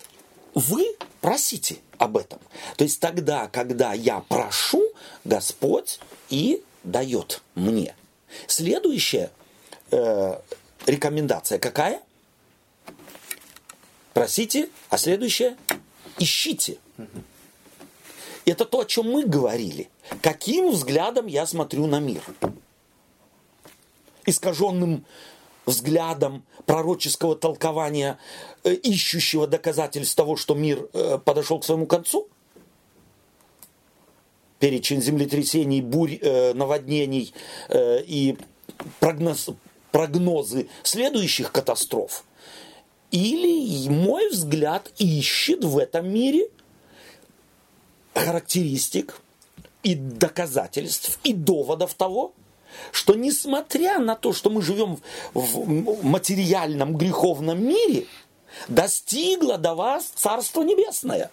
Speaker 1: вы просите об этом. То есть тогда, когда я прошу, Господь и дает мне. Следующая э, рекомендация какая? Просите, а следующая ищите. Это то, о чем мы говорили. Каким взглядом я смотрю на мир? Искаженным взглядом пророческого толкования, э, ищущего доказательств того, что мир э, подошел к своему концу? Перечень землетрясений, бурь, э, наводнений и прогноз, прогнозы следующих катастроф. Или мой взгляд ищет в этом мире характеристик и доказательств, и доводов того, что несмотря на то, что мы живем в материальном греховном мире, достигло до вас Царство Небесное.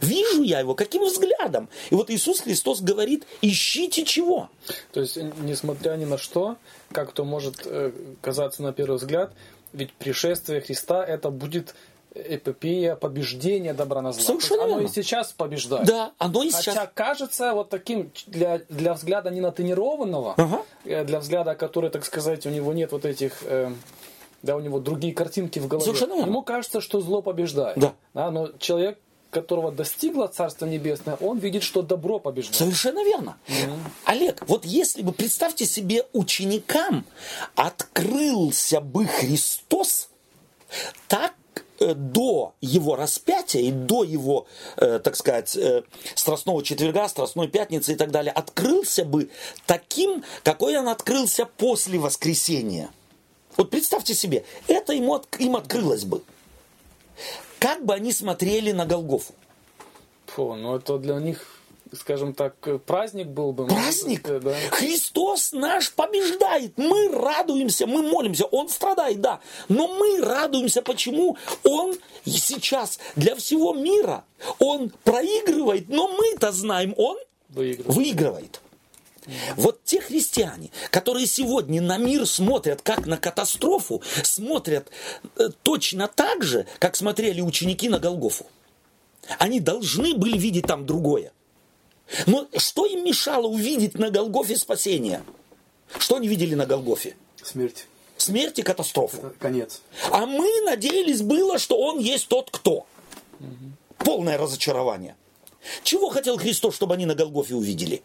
Speaker 1: Вижу я его, каким взглядом? И вот Иисус Христос говорит, ищите чего?
Speaker 2: То есть, несмотря ни на что, как то может э, казаться на первый взгляд, ведь пришествие Христа это будет эпопея побеждения добра на зло.
Speaker 1: Совершенно
Speaker 2: есть оно
Speaker 1: верно.
Speaker 2: и сейчас побеждает.
Speaker 1: Да, оно и
Speaker 2: Хотя
Speaker 1: сейчас...
Speaker 2: кажется вот таким для, для взгляда не натренированного,
Speaker 1: Ага.
Speaker 2: э, для взгляда, который, так сказать, у него нет вот этих, э, да, у него другие картинки в голове.
Speaker 1: Совершенно верно.
Speaker 2: Ему кажется, что зло побеждает.
Speaker 1: Да.
Speaker 2: но человек, которого достигло Царство Небесное, он видит, что добро побеждает.
Speaker 1: Совершенно верно. Олег, вот если бы, представьте себе, ученикам открылся бы Христос так до его распятия и до его, э, так сказать, э, страстного четверга, страстной пятницы и так далее, открылся бы таким, какой он открылся после воскресения. Вот представьте себе, это ему, им открылось бы. Как бы они смотрели на Голгофу?
Speaker 2: Фу, ну это для них, скажем так, э, праздник был бы.
Speaker 1: Праздник.
Speaker 2: быть, да.
Speaker 1: Христос наш побеждает. Мы радуемся, мы молимся. Он страдает, да. Но мы радуемся. Почему? Он сейчас для всего мира. Он проигрывает, но мы-то знаем, он
Speaker 2: Выигрывает.
Speaker 1: выигрывает. Вот те христиане, которые сегодня на мир смотрят как на катастрофу, смотрят э, точно так же, как смотрели ученики на Голгофу. Они должны были видеть там другое. Но что им мешало увидеть на Голгофе спасение? Что они видели на Голгофе?
Speaker 4: Смерть.
Speaker 1: Смерть и катастрофу.
Speaker 4: Это конец.
Speaker 1: А мы надеялись было, что он есть тот кто. Полное разочарование. Чего хотел Христос, чтобы они на Голгофе увидели?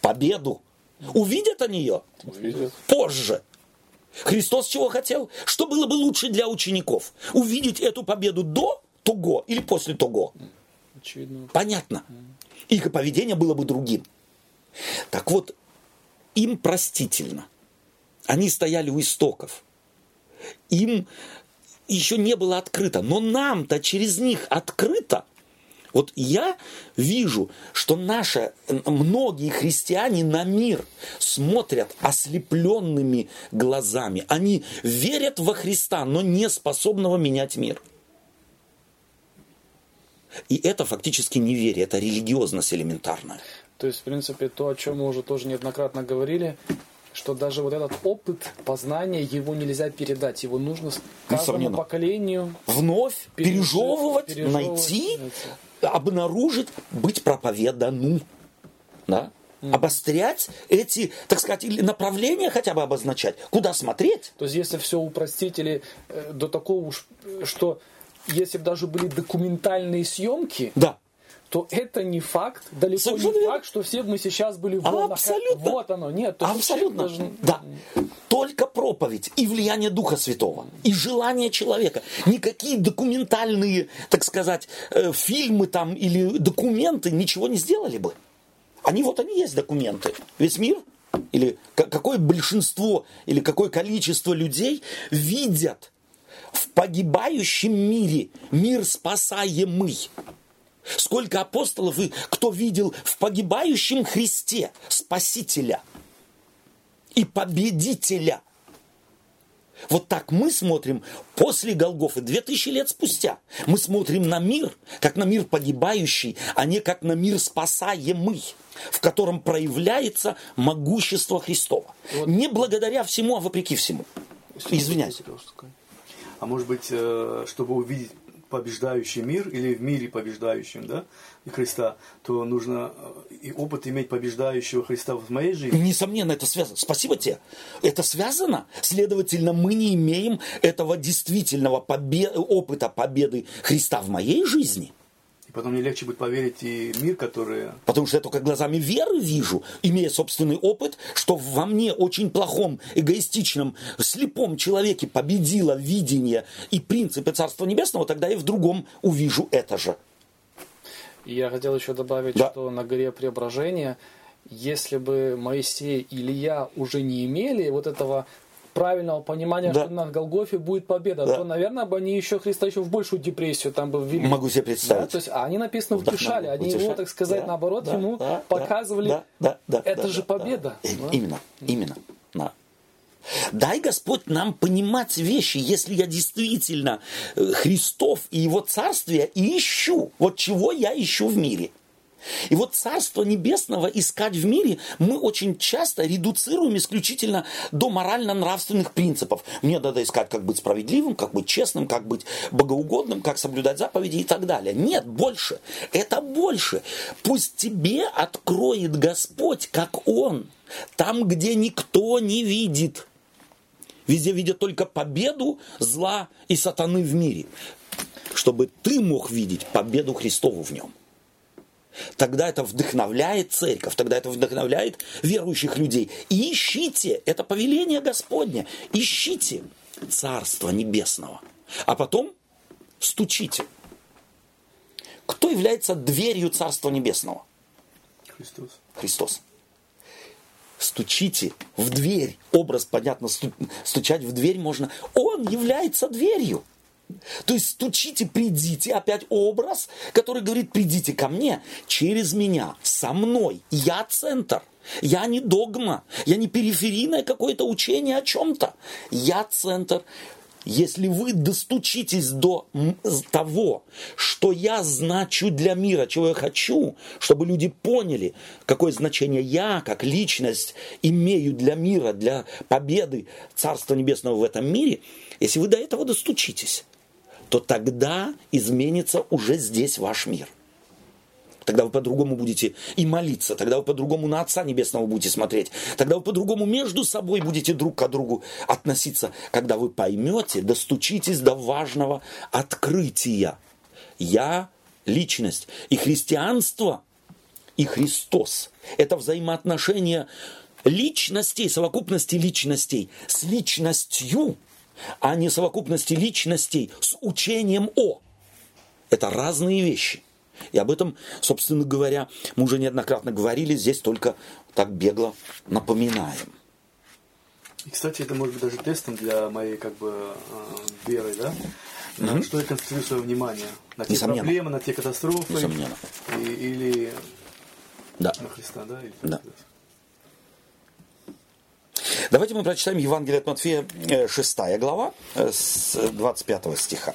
Speaker 1: Победу. Увидят они ее?
Speaker 3: Увидят.
Speaker 1: Позже. Христос чего хотел? Что было бы лучше для учеников? Увидеть эту победу до того или после того?
Speaker 2: Очевидно.
Speaker 1: Понятно. Их поведение было бы другим. Так вот, им простительно. Они стояли у истоков. Им еще не было открыто. Но нам-то через них открыто. Вот я вижу, что наши, многие христиане на мир смотрят ослепленными глазами. Они верят во Христа, но не способного менять мир. И это фактически неверие, это религиозность элементарная.
Speaker 2: То есть, в принципе, то, о чем мы уже тоже неоднократно говорили, что даже вот этот опыт познания, его нельзя передать, его нужно каждому
Speaker 1: Несомненно.
Speaker 2: поколению
Speaker 1: Вновь пережевывать,
Speaker 2: пережевывать,
Speaker 1: найти,
Speaker 2: найти.
Speaker 1: обнаружить, быть проповедану. Да? обострять эти, так сказать, или направления хотя бы обозначать, куда смотреть.
Speaker 2: То есть, если все упростить или э, до такого уж, что если бы даже были документальные съемки,
Speaker 1: Да.
Speaker 2: то это не факт, далеко
Speaker 1: Совершенно
Speaker 2: не
Speaker 1: верно.
Speaker 2: факт, что все бы мы сейчас были вон, на-
Speaker 1: Абсолютно.
Speaker 2: вот оно, нет,
Speaker 1: Абсолютно.
Speaker 2: должен-
Speaker 1: Да. Только проповедь и влияние Духа Святого, и желание человека. Никакие документальные, так сказать, э, фильмы там или документы ничего не сделали бы. Они вот они есть документы. Весь мир или ка- какое большинство или какое количество людей видят в погибающем мире мир спасаемый. Сколько апостолов и кто видел в погибающем Христе Спасителя и победителя. Вот так мы смотрим после Голгофы, 2000 лет спустя. Мы смотрим на мир, как на мир погибающий, а не как на мир спасаемый, в котором проявляется могущество Христова. Не благодаря всему, а вопреки всему. Извиняюсь.
Speaker 4: А может быть, э, чтобы увидеть побеждающий мир или в мире побеждающем, да, Христа, то нужно э, и опыт иметь побеждающего Христа в моей жизни.
Speaker 1: Несомненно, это связано. Спасибо тебе. Это связано. Следовательно, мы не имеем этого действительного побе- опыта победы Христа в моей жизни.
Speaker 4: И потом мне легче будет поверить и мир, который...
Speaker 1: Потому что я только глазами веры вижу, имея собственный опыт, что во мне очень плохом, эгоистичном, слепом человеке победило видение и принципы Царства Небесного, тогда я в другом увижу это же.
Speaker 2: И я хотел еще добавить,
Speaker 1: Да.
Speaker 2: что на горе Преображения, если бы Моисей и Илья уже не имели вот этого правильного понимания,
Speaker 1: Да.
Speaker 2: что на Голгофе будет победа,
Speaker 1: Да.
Speaker 2: то, наверное, бы они еще Христа еще в большую депрессию там бы ввели.
Speaker 1: Могу себе представить.
Speaker 2: Да, то есть а они написано
Speaker 1: Вдохновляли,
Speaker 2: они его,
Speaker 1: утешали.
Speaker 2: так сказать,
Speaker 1: Да,
Speaker 2: наоборот,
Speaker 1: да,
Speaker 2: ему
Speaker 1: да,
Speaker 2: показывали,
Speaker 1: да, да, да,
Speaker 2: это
Speaker 1: да,
Speaker 2: же
Speaker 1: да,
Speaker 2: победа.
Speaker 1: да. Э,
Speaker 2: Да.
Speaker 1: Именно, именно. Да. Дай Господь нам понимать вещи, если я действительно э, Христов и Его Царствие ищу. Вот чего я ищу в мире. И вот Царство Небесного искать в мире мы очень часто редуцируем исключительно до морально-нравственных принципов. Мне надо искать, как быть справедливым, как быть честным, как быть богоугодным, как соблюдать заповеди и так далее. Нет, больше. Это больше. Пусть тебе откроет Господь, как Он, там, где никто не видит. Везде видят только победу зла и сатаны в мире. Чтобы ты мог видеть победу Христову в нем. Тогда это вдохновляет церковь, тогда это вдохновляет верующих людей. И ищите, это повеление Господне, ищите Царство Небесного. А потом стучите. Кто является дверью Царства Небесного?
Speaker 4: Христос.
Speaker 1: Христос. Стучите в дверь. Образ, понятно, сту- стучать в дверь можно. Он является дверью. То есть стучите, придите, опять образ, который говорит, придите ко мне, через меня, со мной. Я центр. Я не догма, я не периферийное какое-то учение о чем-то. Я центр. Если вы достучитесь до того, что я значу для мира, чего я хочу, чтобы люди поняли, какое значение я, как личность, имею для мира, для победы Царства Небесного в этом мире, если вы до этого достучитесь, то тогда изменится уже здесь ваш мир. Тогда вы по-другому будете и молиться, тогда вы по-другому на Отца Небесного будете смотреть, тогда вы по-другому между собой будете друг к другу относиться, когда вы поймете, достучитесь до важного открытия. Я личность. И христианство, и Христос – это взаимоотношение личностей, совокупности личностей с личностью, а не совокупности личностей с учением о. Это разные вещи. И об этом, собственно говоря, мы уже неоднократно говорили, здесь только так бегло напоминаем.
Speaker 4: И, кстати, это может быть даже тестом для моей как бы э, веры, да? На что я концентрирую свое внимание? На те
Speaker 1: Несомненно.
Speaker 4: проблемы, на те катастрофы?
Speaker 1: Несомненно.
Speaker 4: И- или
Speaker 1: Да.
Speaker 4: на Христа, да? Или-
Speaker 1: Да. Давайте мы прочитаем Евангелие от Матфея, 6 глава, э, с 25 стиха.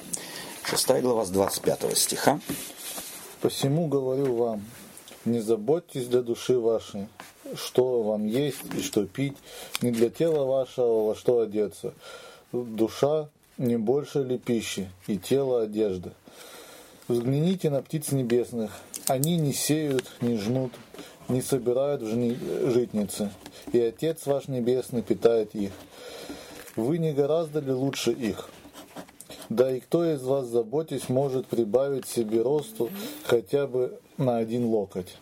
Speaker 1: 6 глава с 25 стиха.
Speaker 3: Посему говорю вам, не заботьтесь для души вашей, что вам есть и что пить, не для тела вашего, во что одеться. Душа не больше ли пищи, и тело одежды. Взгляните на птиц небесных. Они не сеют, не жнут, не собирают в житницы. И Отец ваш Небесный питает их. Вы не гораздо ли лучше их? Да и кто из вас, заботясь, может прибавить себе росту хотя бы на один локоть?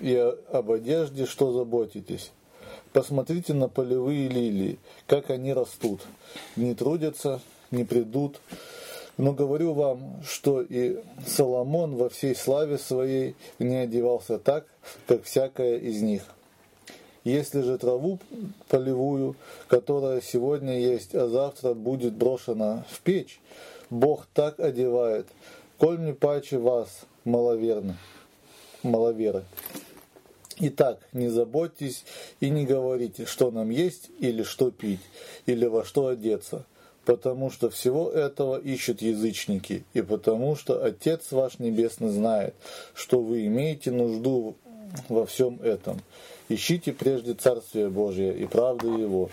Speaker 3: И об одежде что заботитесь? Посмотрите на полевые лилии, как они растут. Не трудятся, не придут. Но говорю вам, что и Соломон во всей славе своей не одевался так, как всякая из них. Если же траву полевую, которая сегодня есть, а завтра будет брошена в печь, Бог так одевает, коль не паче вас, маловерны, маловеры. Итак, не заботьтесь и не говорите, что нам есть или что пить, или во что одеться, потому что всего этого ищут язычники, и потому что Отец ваш Небесный знает, что вы имеете нужду во всем этом. Ищите прежде Царствие Божие и правды Его,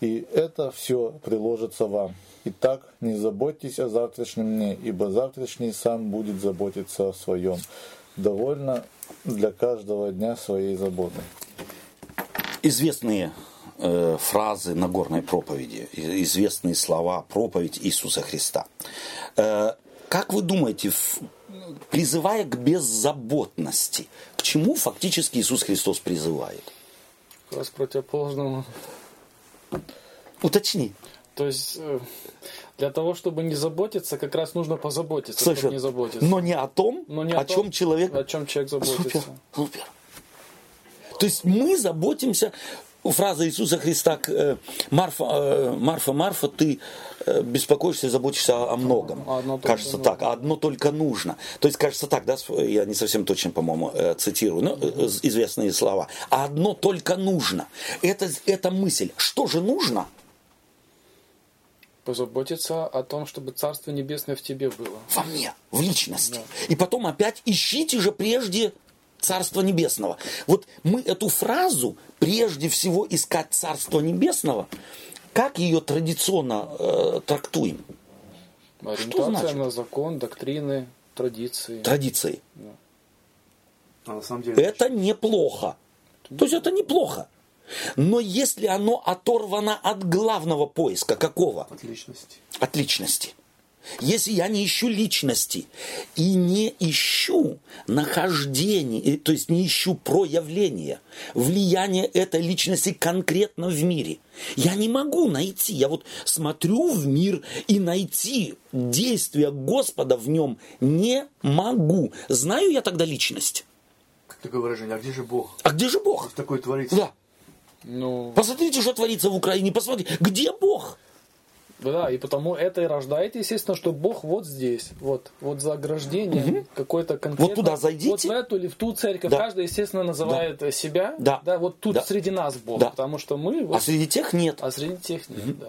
Speaker 3: и это все приложится вам. Итак, не заботьтесь о завтрашнем дне, ибо завтрашний сам будет заботиться о своем. Довольно для каждого дня своей заботы.
Speaker 1: Известные э, фразы Нагорной проповеди, известные слова проповедь Иисуса Христа. Э, как вы думаете, призывая к беззаботности, к чему фактически Иисус Христос призывает?
Speaker 2: Как раз противоположному.
Speaker 1: Уточни.
Speaker 2: То есть э, для того, чтобы не заботиться, как раз нужно позаботиться,
Speaker 1: Слышь,
Speaker 2: чтобы не заботиться.
Speaker 1: но не о том,
Speaker 2: Но не
Speaker 1: о,
Speaker 2: том,
Speaker 1: чем человек...
Speaker 2: О чем человек заботится.
Speaker 1: Супер, супер. То есть мы заботимся, фраза Иисуса Христа, э, Марфа, э, Марфа, Марфа, ты э, беспокоишься и заботишься о, многом.
Speaker 2: Одно
Speaker 1: кажется
Speaker 2: нужно.
Speaker 1: так, одно только нужно. То есть кажется так, да, я не совсем точно, по-моему, цитирую, но известные слова. А одно только нужно. Это, это мысль. Что же нужно?
Speaker 2: Позаботиться о том, чтобы Царство Небесное в тебе было.
Speaker 1: во мне, в личности. И потом опять ищите же прежде Царство Небесного. Вот мы эту фразу прежде всего искать Царство Небесного, как ее традиционно э, трактуем?
Speaker 2: Ориентация
Speaker 1: значит?
Speaker 2: на закон, доктрины, традиции.
Speaker 1: Традицией.
Speaker 4: А на самом деле...
Speaker 1: Это неплохо. То есть это неплохо. Но если оно оторвано от главного поиска, какого?
Speaker 4: От личности.
Speaker 1: от личности. Если я не ищу личности и не ищу нахождение, и- то есть не ищу проявления, влияния этой личности конкретно в мире, я не могу найти. Я вот смотрю в мир и найти действие Господа в нем не могу. Знаю я тогда личность.
Speaker 4: Как такое выражение, а где же Бог?
Speaker 1: А где же Бог?
Speaker 4: Такое творится.
Speaker 1: Да.
Speaker 2: Ну,
Speaker 1: Посмотрите, что творится в Украине. Посмотрите, где Бог?
Speaker 2: Да, и потому это и рождает, естественно, что Бог вот здесь, вот, вот за ограждением какой-то конкретно.
Speaker 1: Вот туда зайдите.
Speaker 2: Вот в эту или в ту церковь.
Speaker 1: Да.
Speaker 2: Каждый, естественно, называет себя.
Speaker 1: Да.
Speaker 2: вот тут
Speaker 1: Да.
Speaker 2: среди нас Бог.
Speaker 1: Да.
Speaker 2: Потому что мы, вот,
Speaker 1: А среди тех нет.
Speaker 2: а среди тех нет, да.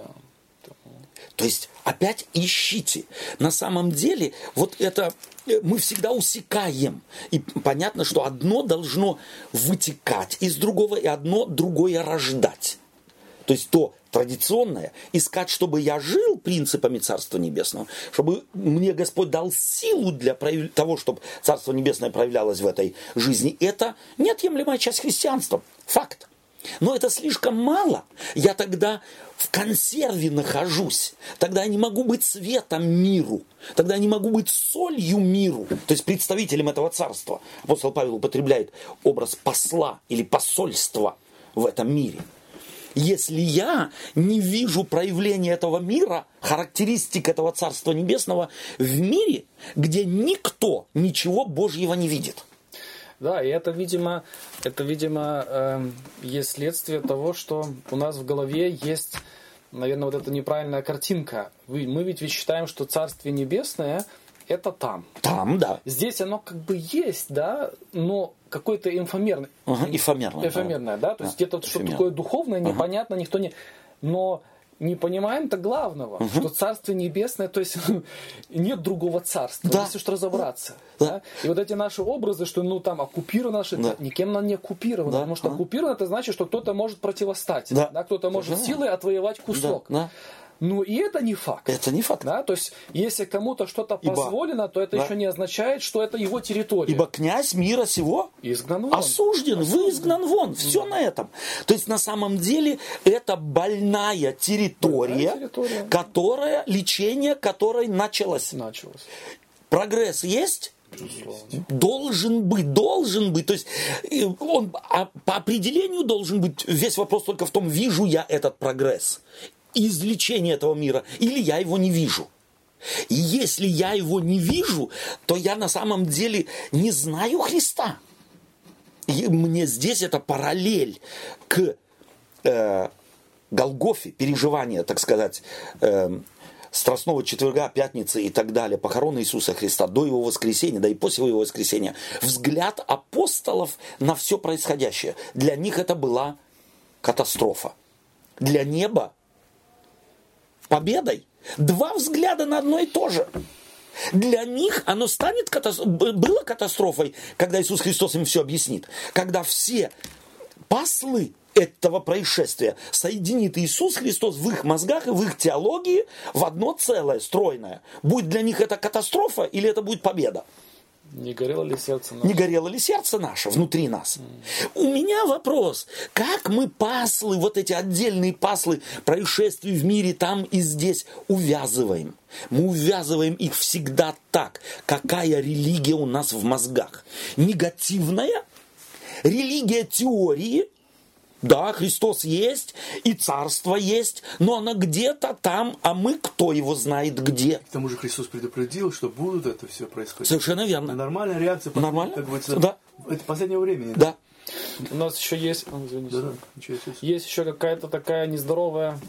Speaker 1: То есть опять ищите. На самом деле вот это э, мы всегда усекаем. И понятно, что одно должно вытекать из другого, и одно другое рождать. То есть то традиционное, искать, чтобы я жил принципами Царства Небесного, чтобы мне Господь дал силу для того, чтобы Царство Небесное проявлялось в этой жизни, это неотъемлемая часть христианства. Факт. Но это слишком мало. Я тогда в консерве нахожусь. Тогда я не могу быть светом миру. Тогда я не могу быть солью миру. То есть представителем этого царства. Апостол Павел употребляет образ посла или посольства в этом мире. Если я не вижу проявления этого мира, характеристик этого Царства Небесного в мире, где никто ничего Божьего не видит.
Speaker 2: Да, и это, видимо, это, видимо, эм, есть следствие того, что у нас в голове есть, наверное, вот эта неправильная картинка. Мы ведь ведь считаем, что Царствие Небесное это там.
Speaker 1: Там, да.
Speaker 2: Здесь оно как бы есть, да, но какой-то инфомерный.
Speaker 1: Ага, эфемерное, да.
Speaker 2: Эфемерное, да. То есть
Speaker 1: Да,
Speaker 2: где-то что-то такое духовное, непонятно, никто не... Но не понимаем-то главного, что Царство Небесное, то есть нет другого царства,
Speaker 1: Да.
Speaker 2: если уж разобраться.
Speaker 1: Да.
Speaker 2: да. И вот эти наши образы, что ну там оккупировано наше,
Speaker 1: Да.
Speaker 2: никем нам не оккупировано,
Speaker 1: Да.
Speaker 2: потому что
Speaker 1: Ага.
Speaker 2: оккупировано это значит, что кто-то может противостать,
Speaker 1: Да.
Speaker 2: кто-то может
Speaker 1: Да.
Speaker 2: силой отвоевать кусок.
Speaker 1: Да, да.
Speaker 2: Ну и это не факт.
Speaker 1: Это не факт.
Speaker 2: Да? То есть, если кому-то что-то
Speaker 1: Ибо-
Speaker 2: позволено, то это
Speaker 1: Да.
Speaker 2: еще не означает, что это его территория.
Speaker 1: Ибо князь мира сего
Speaker 2: Изгнан вон.
Speaker 1: осужден, вы изгнан вон. Все на этом. То есть на самом деле это больная территория,
Speaker 2: Больная территория.
Speaker 1: которая, лечение которой началось.
Speaker 2: Началось.
Speaker 1: Прогресс есть?
Speaker 2: Безусловно.
Speaker 1: Должен быть, должен быть. То есть он а, по определению должен быть. Весь вопрос только в том, вижу я этот прогресс, излечение этого мира, или я его не вижу. И если я его не вижу, то я на самом деле не знаю Христа. И мне здесь это параллель к э, Голгофе, переживания, так сказать, э, Страстного четверга, пятницы и так далее, похорона Иисуса Христа до его воскресения, да и после его воскресения, взгляд апостолов на все происходящее. Для них это была катастрофа. Для неба победой. Два взгляда на одно и то же. Для них оно станет катастро- было катастрофой, когда Иисус Христос им все объяснит. Когда все послы этого происшествия соединит Иисус Христос в их мозгах и в их теологии в одно целое, стройное. Будет для них это катастрофа или это будет победа?
Speaker 2: Не горело ли сердце наше?
Speaker 1: Не горело ли сердце наше внутри нас? У меня вопрос, как мы паслы, вот эти отдельные паслы происшествий в мире там и здесь увязываем? Мы увязываем их всегда так, какая религия у нас в мозгах. Негативная, религия теории, да, Христос есть, и царство есть, но она где-то там, а мы кто его знает где.
Speaker 4: К тому же Христос предупредил, что будут это все происходить.
Speaker 1: Совершенно верно.
Speaker 4: Нормальная реакция,
Speaker 1: Нормально?
Speaker 4: как говорится,
Speaker 1: Да.
Speaker 4: это последнего времени.
Speaker 1: Да.
Speaker 2: У нас еще есть... Извините.
Speaker 4: Да, да.
Speaker 2: Есть еще какая-то такая нездоровая,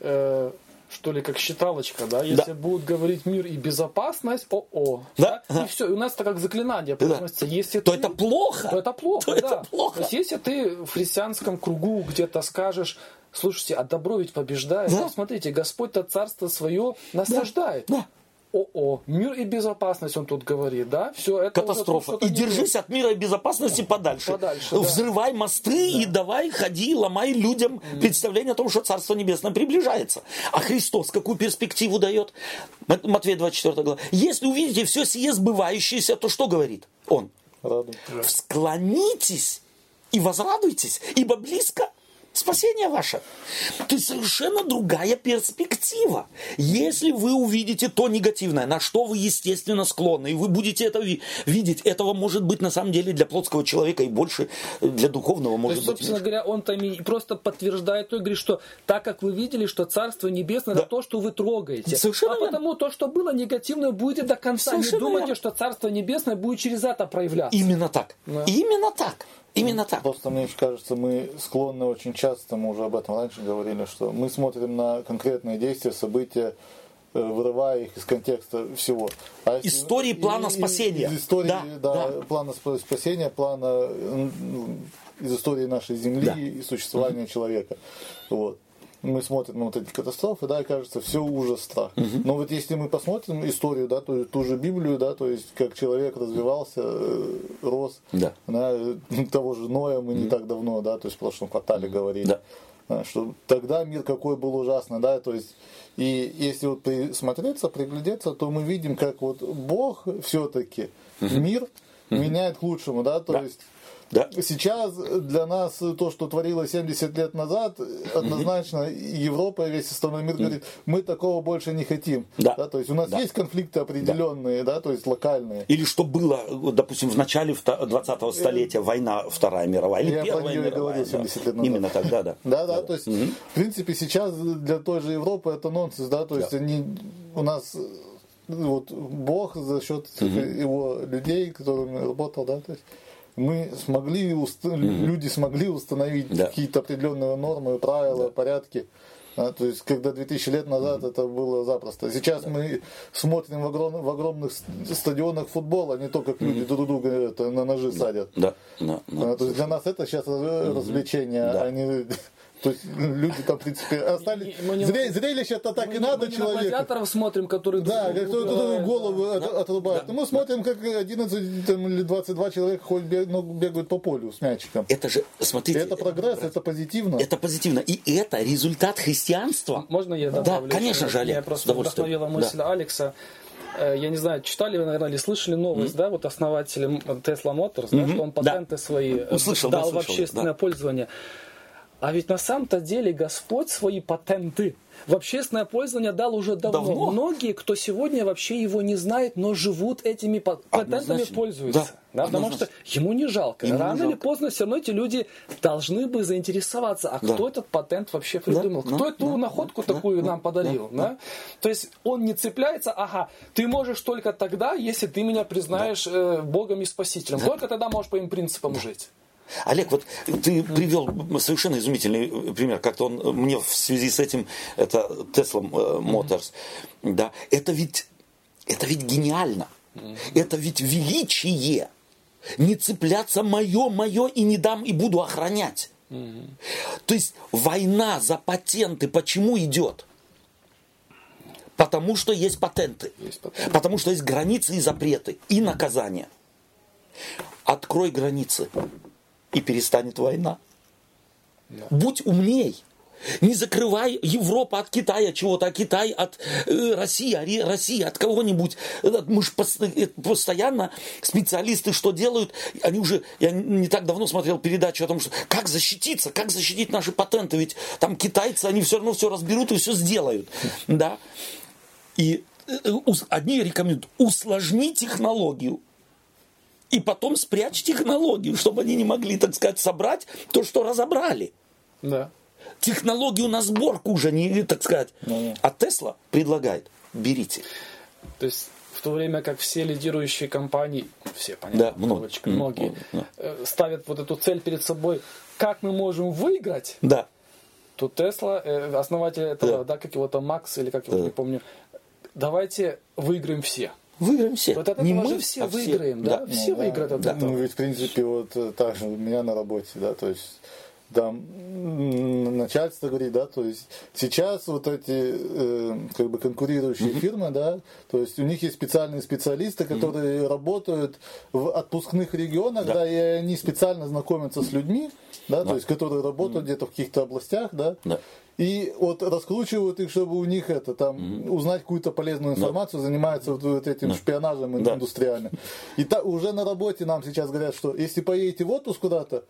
Speaker 2: э, что ли, как считалочка, да? Если будут говорить мир и безопасность, о-о.
Speaker 1: Да.
Speaker 2: И все, и у нас это как заклинание
Speaker 1: Да.
Speaker 2: произносится. Если
Speaker 1: То
Speaker 2: ты-
Speaker 1: это плохо.
Speaker 2: то это плохо,
Speaker 1: То
Speaker 2: да.
Speaker 1: это плохо.
Speaker 2: То есть, если ты в христианском кругу где-то скажешь, слушайте, а добро ведь побеждает.
Speaker 1: Да.
Speaker 2: Посмотрите, Господь-то царство свое насаждает.
Speaker 1: Да.
Speaker 2: О-о, мир и безопасность, он тут говорит, да? Все это
Speaker 1: Катастрофа. И держись от мира и безопасности подальше.
Speaker 2: Подальше, да.
Speaker 1: Взрывай мосты и давай ходи, ломай людям представление о том, что Царство Небесное приближается. А Христос какую перспективу дает? Мат- Матвея 24 глава. Если увидите все сие сбывающееся, то что говорит он?
Speaker 3: Радует.
Speaker 1: Склонитесь и возрадуйтесь, ибо близко спасение ваше. То есть совершенно другая перспектива. Если вы увидите то негативное, на что вы естественно склонны, и вы будете это ви- видеть, этого может быть на самом деле для плотского человека и больше для духовного
Speaker 2: То
Speaker 1: может
Speaker 2: есть,
Speaker 1: быть.
Speaker 2: собственно
Speaker 1: меньше.
Speaker 2: говоря, он там и просто подтверждает то и говорит, что так как вы видели, что Царство Небесное
Speaker 1: Да.
Speaker 2: это то, что вы трогаете.
Speaker 1: Совершенно
Speaker 2: а
Speaker 1: верно.
Speaker 2: потому то, что было негативное, будете до конца.
Speaker 1: Совершенно
Speaker 2: не думайте,
Speaker 1: верно.
Speaker 2: что Царство Небесное будет через это проявляться.
Speaker 1: Именно так.
Speaker 2: Да.
Speaker 1: Именно так. Именно так.
Speaker 3: Просто мне кажется, мы склонны очень часто, мы уже об этом раньше говорили, что мы смотрим на конкретные действия, события, э, вырывая их из контекста всего. А если-
Speaker 1: Истории плана
Speaker 3: из-
Speaker 1: спасения.
Speaker 3: Из истории,
Speaker 1: Да,
Speaker 3: да,
Speaker 1: да.
Speaker 3: плана спа- спасения, плана из истории нашей Земли
Speaker 1: Да.
Speaker 3: и существования человека. Вот. Мы смотрим на вот эти катастрофы, да, и кажется, все ужас, страх. Но вот если мы посмотрим историю, да, ту, ту же Библию, да, то есть как человек развивался, э, рос,
Speaker 1: Да.
Speaker 3: да, э, того же Ноя мы не так давно, да, то есть в прошлом квартале говорили.
Speaker 1: Да.
Speaker 3: Что тогда мир какой был ужасный, да, то есть и если вот присмотреться, приглядеться, то мы видим, как вот Бог все-таки мир меняет к лучшему, да, то
Speaker 1: Да.
Speaker 3: есть
Speaker 1: Да.
Speaker 3: Сейчас для нас то, что творилось 70 лет назад, однозначно Европа и весь остальной мир говорит, мы такого больше не хотим.
Speaker 1: Да.
Speaker 3: то есть у нас
Speaker 1: Да.
Speaker 3: есть конфликты определенные, да. то есть локальные.
Speaker 1: Или что было, допустим, в начале 20-го столетия, война Вторая мировая, или
Speaker 3: Я
Speaker 1: Первая мировая.
Speaker 3: говорил
Speaker 1: да.
Speaker 3: 70 лет назад.
Speaker 1: Именно тогда, да.
Speaker 3: Да, да, то есть, в принципе, сейчас для той же Европы это нонсенс, да, то есть
Speaker 1: Да.
Speaker 3: они у нас э, вот Бог за счет его людей, которыми работал, да, то есть мы смогли, уст- люди смогли установить
Speaker 1: Да.
Speaker 3: какие-то определенные нормы, правила, порядки. Да, то есть, когда 2000 лет назад это было запросто. Сейчас мы смотрим в, огром- в огромных стадионах футбол, а не то, как люди друг друга это, на ножи садят.
Speaker 1: Да, да, да.
Speaker 3: А, То есть для нас это сейчас развлечение,
Speaker 1: Да.
Speaker 3: а не То есть ну, люди там, в принципе, остались...
Speaker 2: Мы не-
Speaker 3: Зре- Зрелище-то так
Speaker 2: Мы
Speaker 3: и надо
Speaker 2: мы
Speaker 3: человеку.
Speaker 2: гладиаторов смотрим, которые
Speaker 3: Да,
Speaker 2: друг
Speaker 3: как
Speaker 2: друга
Speaker 3: кто голову от- отрубают. Ну, Мы смотрим, как 11 там, или 22 человека ходят, бег- ну, бегают по полю с мячиком.
Speaker 1: Это же, смотрите,
Speaker 3: Это прогресс, это позитивно.
Speaker 1: это позитивно. И это результат христианства.
Speaker 2: Можно я
Speaker 1: Да,
Speaker 2: добавлю?
Speaker 1: конечно
Speaker 2: еще?
Speaker 1: же, Олег, с
Speaker 2: просто вдохновила мысль Алекса. Э, Я не знаю, читали вы, наверное, или слышали новость, да, вот основатель м, Tesla Motors, да, что он патенты свои э,
Speaker 1: Услышал, да,
Speaker 2: дал в
Speaker 1: слышал,
Speaker 2: общественное
Speaker 1: да.
Speaker 2: пользование. А ведь на самом-то деле Господь свои патенты в общественное пользование дал уже давно.
Speaker 1: Давно.
Speaker 2: Многие, кто сегодня вообще его не знает, но живут этими па- патентами, пользуются.
Speaker 1: Да,
Speaker 2: Да, потому что ему не жалко.
Speaker 1: Ему не
Speaker 2: Рано или
Speaker 1: жалко.
Speaker 2: поздно все равно эти люди должны бы заинтересоваться, а
Speaker 1: Да.
Speaker 2: кто этот патент вообще придумал,
Speaker 1: да,
Speaker 2: кто эту
Speaker 1: да,
Speaker 2: находку
Speaker 1: да,
Speaker 2: такую
Speaker 1: да,
Speaker 2: нам подарил. Да? То есть он не цепляется, ага, ты можешь только тогда, если ты меня признаешь э, Богом и Спасителем. Только тогда можешь по им принципам жить.
Speaker 1: Олег, вот ты привел совершенно изумительный э, пример. Как-то он э, мне в связи с этим, это Tesla э, Motors, да, это ведь, это ведь гениально. Это ведь величие. Не цепляться мое, мое и не дам и буду охранять. То есть война за патенты почему идет? Потому что есть патенты.
Speaker 2: Есть патенты.
Speaker 1: Потому что есть границы и запреты, и наказания. Открой границы, и перестанет война. Будь умней. Не закрывай Европа от Китая чего-то, а Китай от э, России, а Россия от кого-нибудь. Э, Мы же постоянно специалисты что делают? Они уже, я не так давно смотрел передачу о том, что как защититься, как защитить наши патенты, ведь там китайцы, они все равно все разберут и все сделают. Да? И э, одни рекомендуют усложни технологию, и потом спрячь технологию, чтобы они не могли, так сказать, собрать то, что разобрали.
Speaker 2: Да.
Speaker 1: Технологию на сборку уже не, так сказать. А Тесла предлагает, берите.
Speaker 2: То есть в то время как все лидирующие компании, все, понятно,
Speaker 1: Да, много.
Speaker 2: многие,
Speaker 1: да.
Speaker 2: э, ставят вот эту цель перед собой, как мы можем выиграть,
Speaker 1: Да.
Speaker 2: то Тесла, э, основатель этого,
Speaker 1: Да.
Speaker 2: да, как его там Макс или как его,
Speaker 1: Да.
Speaker 2: не помню, давайте выиграем все.
Speaker 1: Выиграем все.
Speaker 2: Вот от
Speaker 1: не мы,
Speaker 2: все
Speaker 1: а
Speaker 2: выиграем, да? Все
Speaker 3: Ну, да,
Speaker 2: выиграют от
Speaker 3: да.
Speaker 2: этого.
Speaker 3: Ну, ведь, в принципе, вот э, так же у меня на работе, да, то есть там начальство говорит, да, то есть сейчас вот эти э, как бы конкурирующие фирмы, да, то есть у них есть специальные специалисты, которые работают в отпускных регионах, да. и они специально знакомятся с людьми, да, то есть которые работают где-то в каких-то областях, да,
Speaker 1: Да.
Speaker 3: И вот раскручивают их, чтобы у них это там узнать какую-то полезную информацию, занимаются вот, этим шпионажем
Speaker 1: Да.
Speaker 3: индустриальным. И та, уже на работе нам сейчас говорят, что если поедете в отпуск куда-то,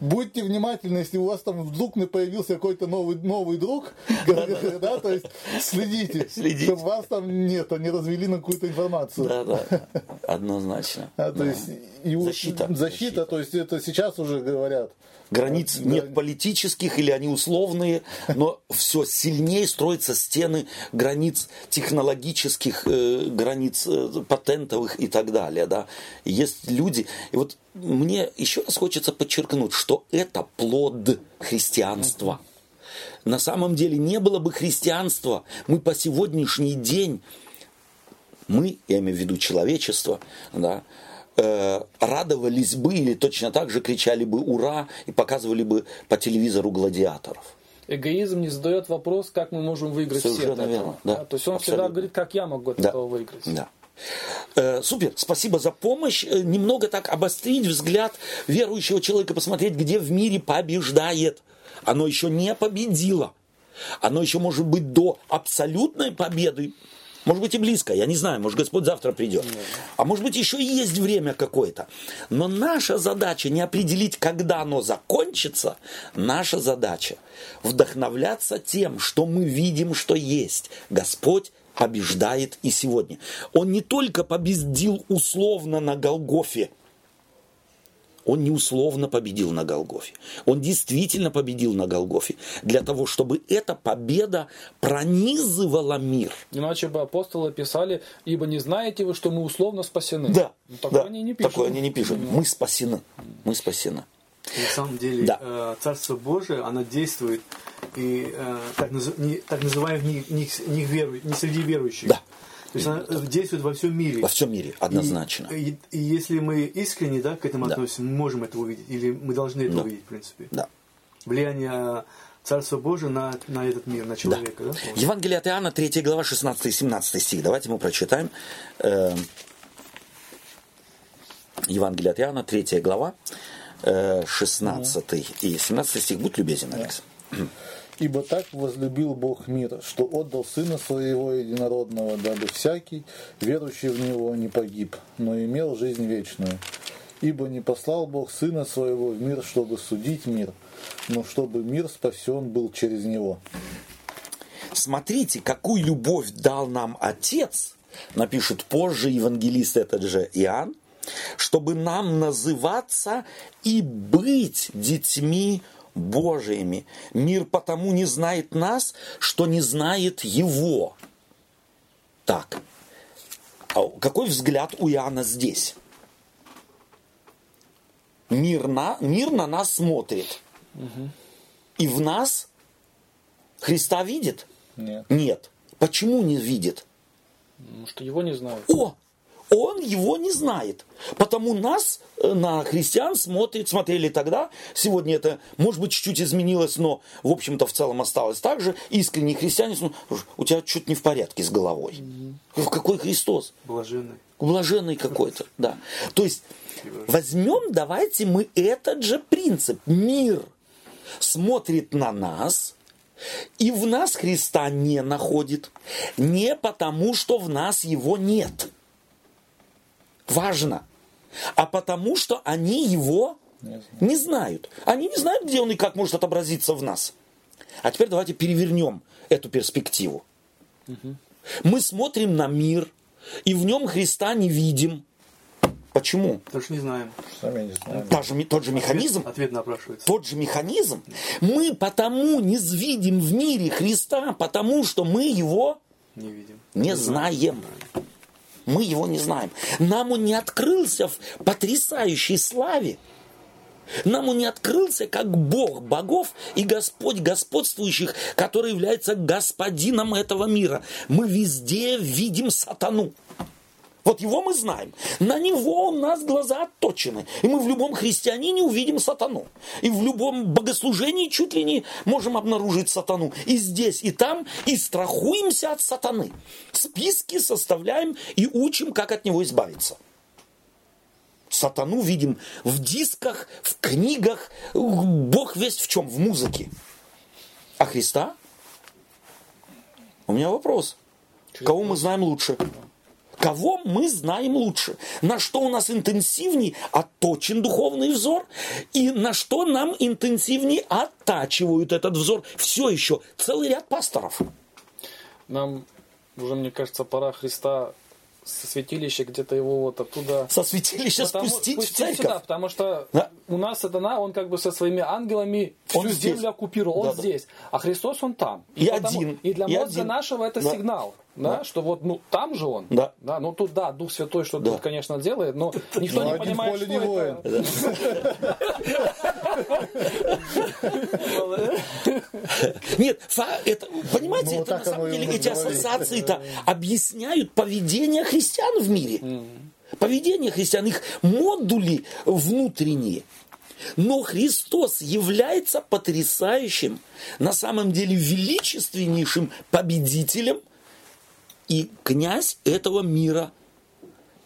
Speaker 3: Будьте внимательны, если у вас там вдруг появился какой-то новый, новый друг, да, то есть следите,
Speaker 1: Следите.
Speaker 3: чтобы вас там нет, не развели на какую-то информацию.
Speaker 1: Да, да. Однозначно.
Speaker 3: А, то
Speaker 1: Да.
Speaker 3: есть, и вот
Speaker 1: Защита.
Speaker 3: защита,
Speaker 1: Защита.
Speaker 3: то есть это сейчас уже говорят.
Speaker 1: Границ
Speaker 3: Да.
Speaker 1: нет политических или они условные, но все сильнее строятся стены границ технологических, э, границ э, патентовых и так далее. Да. Есть люди, и вот мне еще раз хочется подчеркнуть, что это плод христианства. На самом деле не было бы христианства, мы по сегодняшний день мы, я имею в виду человечество, да, э, радовались бы или точно так же кричали бы «Ура!» и показывали бы по телевизору гладиаторов.
Speaker 2: Эгоизм не задает вопрос, как мы можем выиграть все
Speaker 1: Совершенно
Speaker 2: от этого.
Speaker 1: верно, да,
Speaker 2: То есть он всегда
Speaker 1: абсолютно.
Speaker 2: говорит, как я могу от
Speaker 1: Да.
Speaker 2: этого выиграть.
Speaker 1: Да. Э, супер, спасибо за помощь. Э, Немного так обострить взгляд верующего человека, посмотреть, где в мире побеждает. Оно еще не победило. Оно еще может быть до абсолютной победы. Может быть и близко, я не знаю, может Господь завтра придет. А может быть еще и есть время какое-то. Но наша задача не определить, когда оно закончится. Наша задача вдохновляться тем, что мы видим, что есть. Господь побеждает и сегодня. Он не только победил условно на Голгофе, он не условно победил на Голгофе. Он действительно победил на Голгофе. Для того, чтобы эта победа пронизывала мир.
Speaker 2: Иначе бы апостолы писали, ибо не знаете вы, что мы условно спасены.
Speaker 1: Да,
Speaker 2: Ну, такое
Speaker 1: да,
Speaker 2: они не пишут.
Speaker 1: такое они не пишут. Мы спасены. Мы спасены.
Speaker 4: На самом деле,
Speaker 1: Да.
Speaker 4: э, Царство Божие, оно действует и э, так, наз- не, так называемых не, не, не веру- не среди верующих.
Speaker 1: Да.
Speaker 4: То есть оно э, действует во всем мире.
Speaker 1: Во всем мире, однозначно.
Speaker 4: И, и- и если мы искренне да, к этому
Speaker 1: Да.
Speaker 4: относимся, мы можем это увидеть. Или мы должны это
Speaker 1: Да.
Speaker 4: увидеть, в принципе.
Speaker 1: Да.
Speaker 4: влияние Царства Божия на, на этот мир, на человека. Да. Да?
Speaker 1: Евангелие от Иоанна, 3 глава, 16 и 17 стих. Давайте мы прочитаем. Э, Евангелие от Иоанна, 3 глава, 16 э, и 17 стих. Будь любезен, Алекс.
Speaker 3: Ибо так возлюбил Бог мир, что отдал Сына Своего Единородного, дабы всякий, верующий в Него, не погиб, но имел жизнь вечную. Ибо не послал Бог Сына Своего в мир, чтобы судить мир, но чтобы мир спасен был через Него.
Speaker 1: Смотрите, какую любовь дал нам Отец, напишет позже евангелист этот же Иоанн, чтобы нам называться и быть детьми Божиими. Мир потому не знает нас, что не знает Его. Так, а какой взгляд у Иоанна здесь? Мир на, мир на нас смотрит. Угу. И в нас Христа видит?
Speaker 3: Нет.
Speaker 1: Нет. Почему не видит?
Speaker 2: Потому что его не знают.
Speaker 1: О, он его не знает. Потому нас э, на христиан смотрит, смотрели тогда, сегодня это, может быть, чуть-чуть изменилось, но, в общем-то, в целом осталось так же. Искренние христиане, ну, у тебя что-то не в порядке с головой. Mm-hmm. Какой Христос?
Speaker 4: Блаженный.
Speaker 1: Блаженный какой-то, да. То есть, возьмем, давайте мы этот же принцип. Мир смотрит на нас, и в нас Христа не находит. Не потому, что в нас его нет – важно, а потому что они его не знают. Они не знают, где он и как может отобразиться в нас. А теперь давайте перевернем эту перспективу. Угу. Мы смотрим на мир, и в нем Христа не видим. Почему?
Speaker 4: Потому что не знаем.
Speaker 3: Сами не знаем.
Speaker 1: Та же, тот же механизм.
Speaker 4: Ответ, ответ напрашивается.
Speaker 1: Тот же механизм. Мы потому не видим в мире Христа, потому что мы его
Speaker 4: не видим.
Speaker 1: Не, не знаем. знаем. Мы его не знаем. Нам он не открылся в потрясающей славе. Нам он не открылся как Бог богов и Господь господствующих, который является господином этого мира. Мы везде видим сатану. Вот его мы знаем. На него у нас глаза отточены. И мы в любом христианине увидим сатану. И в любом богослужении чуть ли не можем обнаружить сатану. И здесь, и там, и страхуемся от сатаны. Списки составляем и учим, как от него избавиться. Сатану видим в дисках, в книгах, Бог весть в чем, в музыке. А Христа? У меня вопрос. Кого мы знаем лучше? Кого мы знаем лучше? На что у нас интенсивнее отточен духовный взор? И на что нам интенсивнее оттачивают этот взор? Все еще целый ряд пасторов.
Speaker 2: Нам уже, мне кажется, пора Христа со святилища где-то его вот оттуда...
Speaker 1: Со святилища потому, спустить, спустить в церковь? Сюда,
Speaker 2: потому что да. у нас сатана, он как бы со своими ангелами он всю здесь. землю оккупировал, он да, здесь. А Христос, он там.
Speaker 1: И, и потому, один.
Speaker 2: И для
Speaker 1: и
Speaker 2: мозга один. нашего это да. сигнал. Да, да, что вот, ну, там же он.
Speaker 1: Да.
Speaker 2: Да, ну тут, да, Дух Святой что-то, да. конечно, делает, но никто но не понимает, что не это.
Speaker 1: Нет, это, понимаете, ну, это на самом деле эти ассоциации-то объясняют поведение христиан в мире. Поведение христиан, их модули внутренние. Но Христос является потрясающим, на самом деле величественнейшим победителем – и князь этого мира.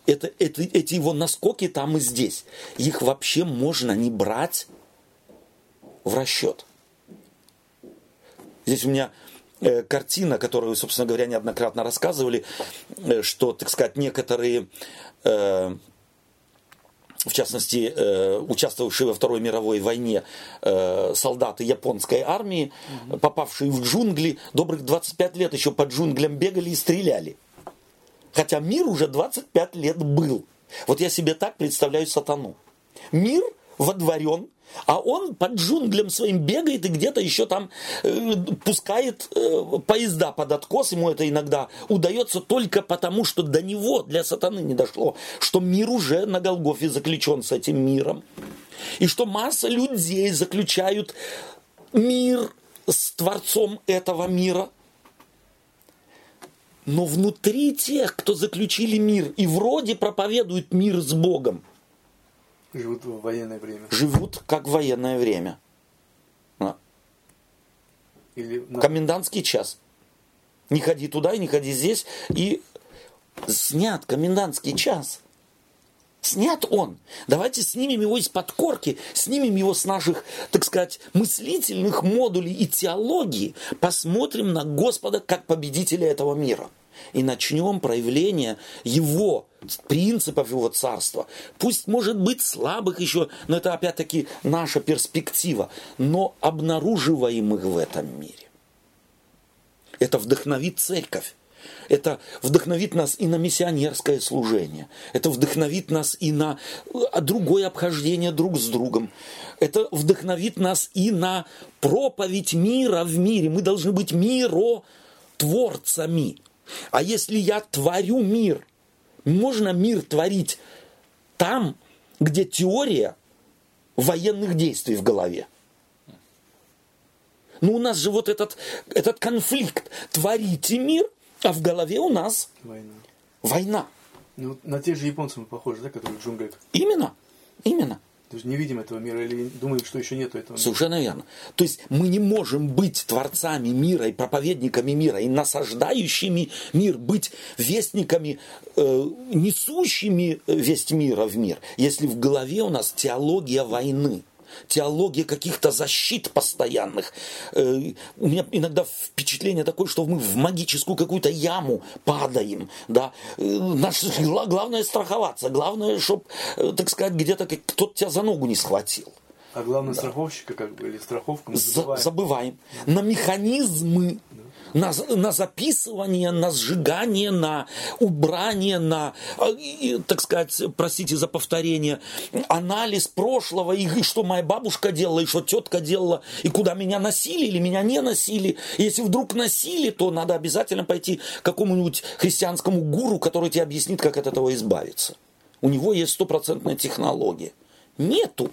Speaker 1: Это, это, эти его наскоки там и здесь. Их вообще можно не брать в расчет. Здесь у меня э, картина, которую, собственно говоря, неоднократно рассказывали, э, что, так сказать, некоторые э, в частности, э, участвовавшие во Второй мировой войне э, солдаты японской армии, угу. попавшие в джунгли, добрых 25 лет еще под джунглям бегали и стреляли. Хотя мир уже 25 лет был. Вот я себе так представляю сатану. Мир водворен а он под джунглям своим бегает и где-то еще там э, пускает э, поезда под откос. Ему это иногда удается только потому, что до него, для сатаны не дошло, что мир уже на Голгофе заключен с этим миром. И что масса людей заключают мир с Творцом этого мира. Но внутри тех, кто заключили мир и вроде проповедуют мир с Богом –
Speaker 4: Живут в военное время.
Speaker 1: Живут как в военное время.
Speaker 4: Или на-
Speaker 1: Комендантский час. Не ходи туда и не ходи здесь. И снят комендантский час. Снят он. Давайте снимем его из подкорки, снимем его с наших, так сказать, мыслительных модулей и теологии, посмотрим на Господа как победителя этого мира. И начнем проявление его принципов его царства. Пусть может быть слабых еще, но это опять-таки наша перспектива, но обнаруживаемых в этом мире. Это вдохновит церковь. Это вдохновит нас и на миссионерское служение. Это вдохновит нас и на э, другое обхождение друг с другом. Это вдохновит нас и на проповедь мира в мире. Мы должны быть миротворцами. А если я творю мир, можно мир творить там, где теория военных действий в голове. Ну, у нас же вот этот, этот конфликт. Творите мир, а в голове у нас
Speaker 4: Война.
Speaker 1: война.
Speaker 4: Ну, на тех же японцев мы похожи, да, которые в джунглях.
Speaker 1: Именно. Именно.
Speaker 4: То есть не видим этого мира или думаем, что еще нету этого мира.
Speaker 1: Совершенно верно. То есть мы не можем быть творцами мира и проповедниками мира и насаждающими мир, быть вестниками, э, несущими весть мира в мир, если в голове у нас теология войны. Теология каких-то защит постоянных. Э, У меня иногда впечатление такое, что мы в магическую какую-то яму падаем. Да? Э, Наше гла- главное страховаться. Главное, чтобы, так сказать, где-то кто-то тебя за ногу не схватил.
Speaker 4: А главное страховщика, как бы, или страховку мы
Speaker 1: За-
Speaker 4: забываем.
Speaker 1: забываем. На механизмы, на, на записывание, на сжигание, на убрание, на, э, так сказать, простите за повторение, анализ прошлого, и, что моя бабушка делала, и что тетка делала, и куда меня носили или меня не носили. Если вдруг носили, то надо обязательно пойти к какому-нибудь христианскому гуру, который тебе объяснит, как от этого избавиться. У него есть стопроцентная технология. Нету.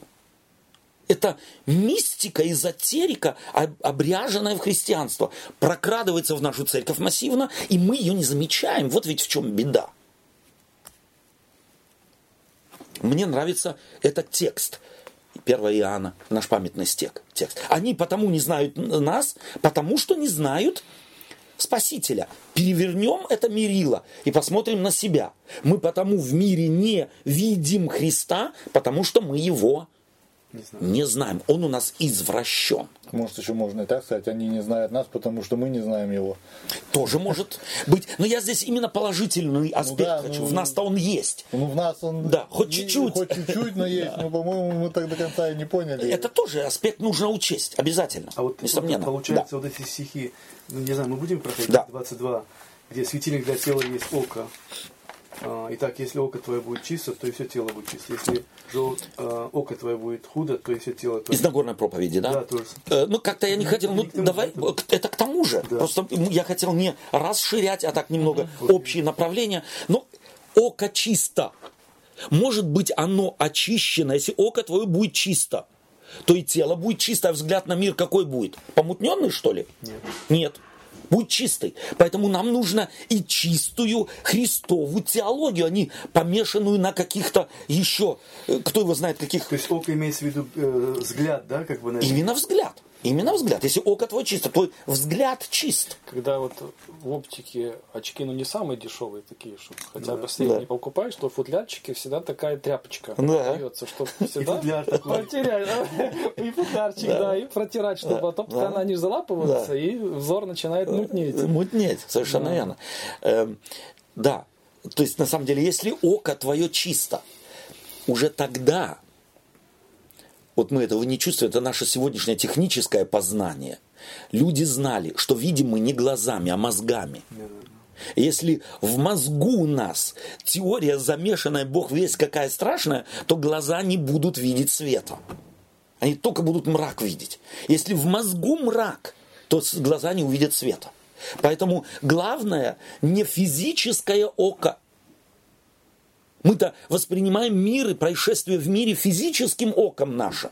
Speaker 1: Это мистика, эзотерика, об- обряженная в христианство, прокрадывается в нашу церковь массивно, и мы ее не замечаем. Вот ведь в чем беда. Мне нравится этот текст. 1 Иоанна, наш памятный стек, текст. Они потому не знают нас, потому что не знают Спасителя. Перевернем это мерило и посмотрим на себя. Мы потому в мире не видим Христа, потому что мы его
Speaker 4: Не знаю.
Speaker 1: не знаем. Он у нас извращен.
Speaker 3: Может, еще можно и так сказать, они не знают нас, потому что мы не знаем его.
Speaker 1: Тоже может быть. Но я здесь именно положительный аспект
Speaker 3: да,
Speaker 1: хочу.
Speaker 3: ну-
Speaker 1: В нас-то он есть.
Speaker 3: Ну, в нас он...
Speaker 1: Да, хоть
Speaker 3: не-
Speaker 1: чуть-чуть.
Speaker 3: Хоть чуть-чуть, но есть. Но, по-моему, мы так до конца и не поняли.
Speaker 1: Это тоже аспект нужно учесть. Обязательно.
Speaker 4: А вот, вот
Speaker 1: Несомненно.
Speaker 4: получается, вот эти стихи, ну, не знаю, мы будем проходить
Speaker 1: Да.
Speaker 4: 22, где светильник для тела есть око. А, Итак, если око твое будет чисто, то и все тело будет чисто. Если же а, око твое будет худо, то и все тело
Speaker 1: Из. Нагорной проповеди, да?
Speaker 4: Да, тоже.
Speaker 1: Э, Ну, как-то я не хотел, ну, давай,
Speaker 4: это-
Speaker 1: это к тому же.
Speaker 4: Да.
Speaker 1: Просто я хотел не расширять, а так немного общие направления. Но око чисто. Может быть, оно очищено. Если око твое будет чисто, то и тело будет чисто, а взгляд на мир какой будет? Помутненный, что ли?
Speaker 4: Нет.
Speaker 1: Нет. Будь чистый. Поэтому нам нужно и чистую христовую теологию, а не помешанную на каких-то еще, э, кто его знает, каких
Speaker 4: То есть око имеется в виду э, взгляд, да, как бы на
Speaker 1: Именно взгляд. Именно взгляд. Если око твое чисто, твой взгляд чист.
Speaker 2: Когда вот в оптике очки, ну не самые дешевые такие, чтобы хотя бы средние
Speaker 1: Да.
Speaker 2: не покупаешь, то в футлярчике всегда такая тряпочка
Speaker 1: Да.
Speaker 2: дается, чтобы всегда потерять. И футлярчик, да, и протирать, чтобы потом
Speaker 1: Да.
Speaker 2: она не залапывается,
Speaker 1: Да.
Speaker 2: и взор начинает мутнеть.
Speaker 1: Мутнеть, совершенно
Speaker 2: Да.
Speaker 1: верно. Эм, да. То есть, на самом деле, если око твое чисто, уже тогда, вот мы этого не чувствуем, это наше сегодняшнее техническое познание. Люди знали, что видим мы не глазами, а мозгами. Если в мозгу у нас теория замешанная, Бог весь какая страшная, то глаза не будут видеть света. Они только будут мрак видеть. Если в мозгу мрак, то глаза не увидят света. Поэтому главное не физическое око. Мы-то воспринимаем мир и происшествия в мире физическим оком нашим.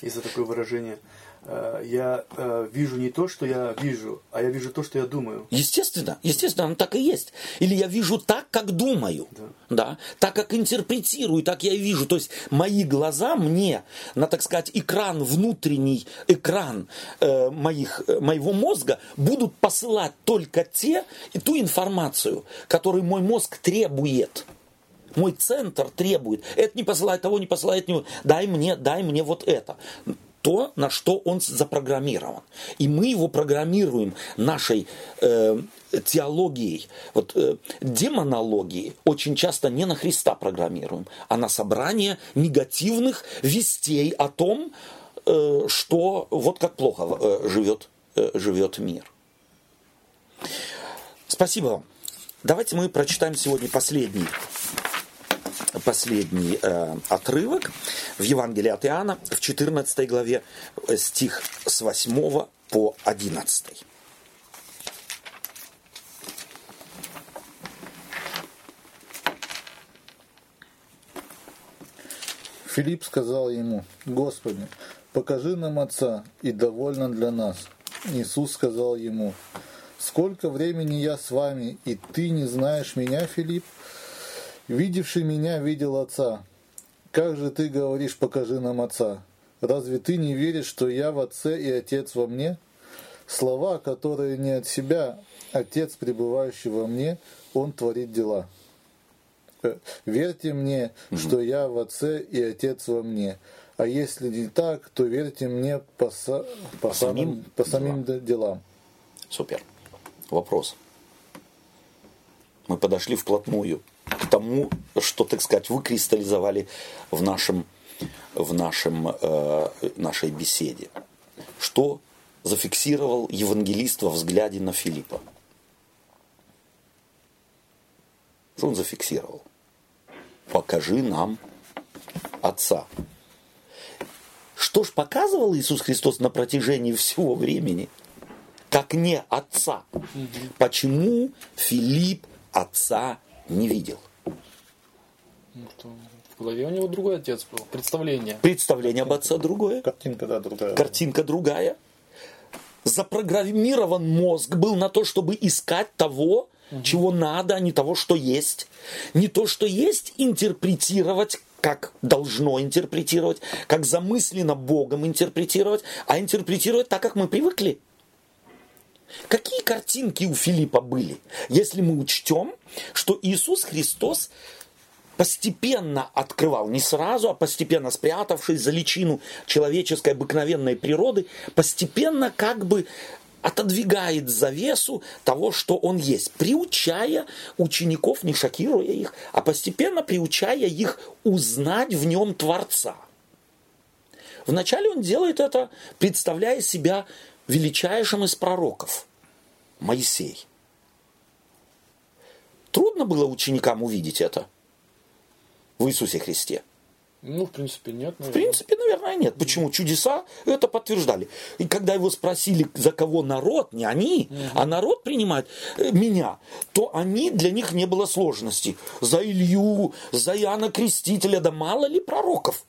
Speaker 4: Есть такое выражение э, я э, вижу не то, что я вижу, а я вижу то, что я думаю.
Speaker 1: Естественно, естественно, оно так и есть. Или я вижу так, как думаю, да. так как интерпретирую, так я и вижу. То есть мои глаза мне на, так сказать, экран, внутренний экран э, моих, э, моего мозга будут посылать только те и ту информацию, которую мой мозг требует. Мой центр требует. Это не посылает того, не посылает него. Дай мне, дай мне вот это то, на что он запрограммирован. И мы его программируем нашей э, теологией, вот э, демонологией очень часто не на Христа программируем, а на собрание негативных вестей о том, э, что вот как плохо э, живет, э, живет мир. Спасибо вам. Давайте мы прочитаем сегодня последний последний э, отрывок в Евангелии от Иоанна в 14 главе э, стих с 8 по 11.
Speaker 3: Филипп сказал ему, Господи, покажи нам Отца, и довольно для нас. Иисус сказал ему, Сколько времени я с вами, и ты не знаешь меня, Филипп? Видевший меня видел Отца. Как же ты говоришь, покажи нам Отца? Разве ты не веришь, что я в Отце и Отец во мне? Слова, которые не от себя, Отец, пребывающий во мне, Он творит дела. Э, верьте мне, что я в Отце и Отец во мне. А если не так, то верьте мне по, по, по самим, по самим делам. делам.
Speaker 1: Супер. Вопрос. Мы подошли вплотную к тому, что, так сказать, вы кристаллизовали в нашем, в нашем, э, нашей беседе. Что зафиксировал евангелист во взгляде на Филиппа? Что он зафиксировал? Покажи нам Отца. Что ж показывал Иисус Христос на протяжении всего времени? Как не Отца. Почему Филипп Отца не видел.
Speaker 2: Ну, в голове у него другой отец был. Представление.
Speaker 1: Представление об отце другое.
Speaker 3: Картинка, да, другая.
Speaker 1: Картинка другая. Запрограммирован мозг был на то, чтобы искать того, угу. чего надо, а не того, что есть. Не то, что есть, интерпретировать как должно интерпретировать, как замысленно Богом интерпретировать, а интерпретировать так, как мы привыкли. Какие картинки у Филиппа были, если мы учтем, что Иисус Христос постепенно открывал, не сразу, а постепенно спрятавшись за личину человеческой обыкновенной природы, постепенно как бы отодвигает завесу того, что он есть, приучая учеников, не шокируя их, а постепенно приучая их узнать в нем Творца. Вначале он делает это, представляя себя величайшим из пророков, Моисей. Трудно было ученикам увидеть это в Иисусе Христе.
Speaker 2: Ну, в принципе, нет.
Speaker 1: Наверное. В принципе, наверное, нет. Почему? Чудеса это подтверждали. И когда его спросили, за кого народ, не они, угу. а народ принимает э, меня, то они, для них не было сложности. За Илью, за Иоанна Крестителя, да мало ли пророков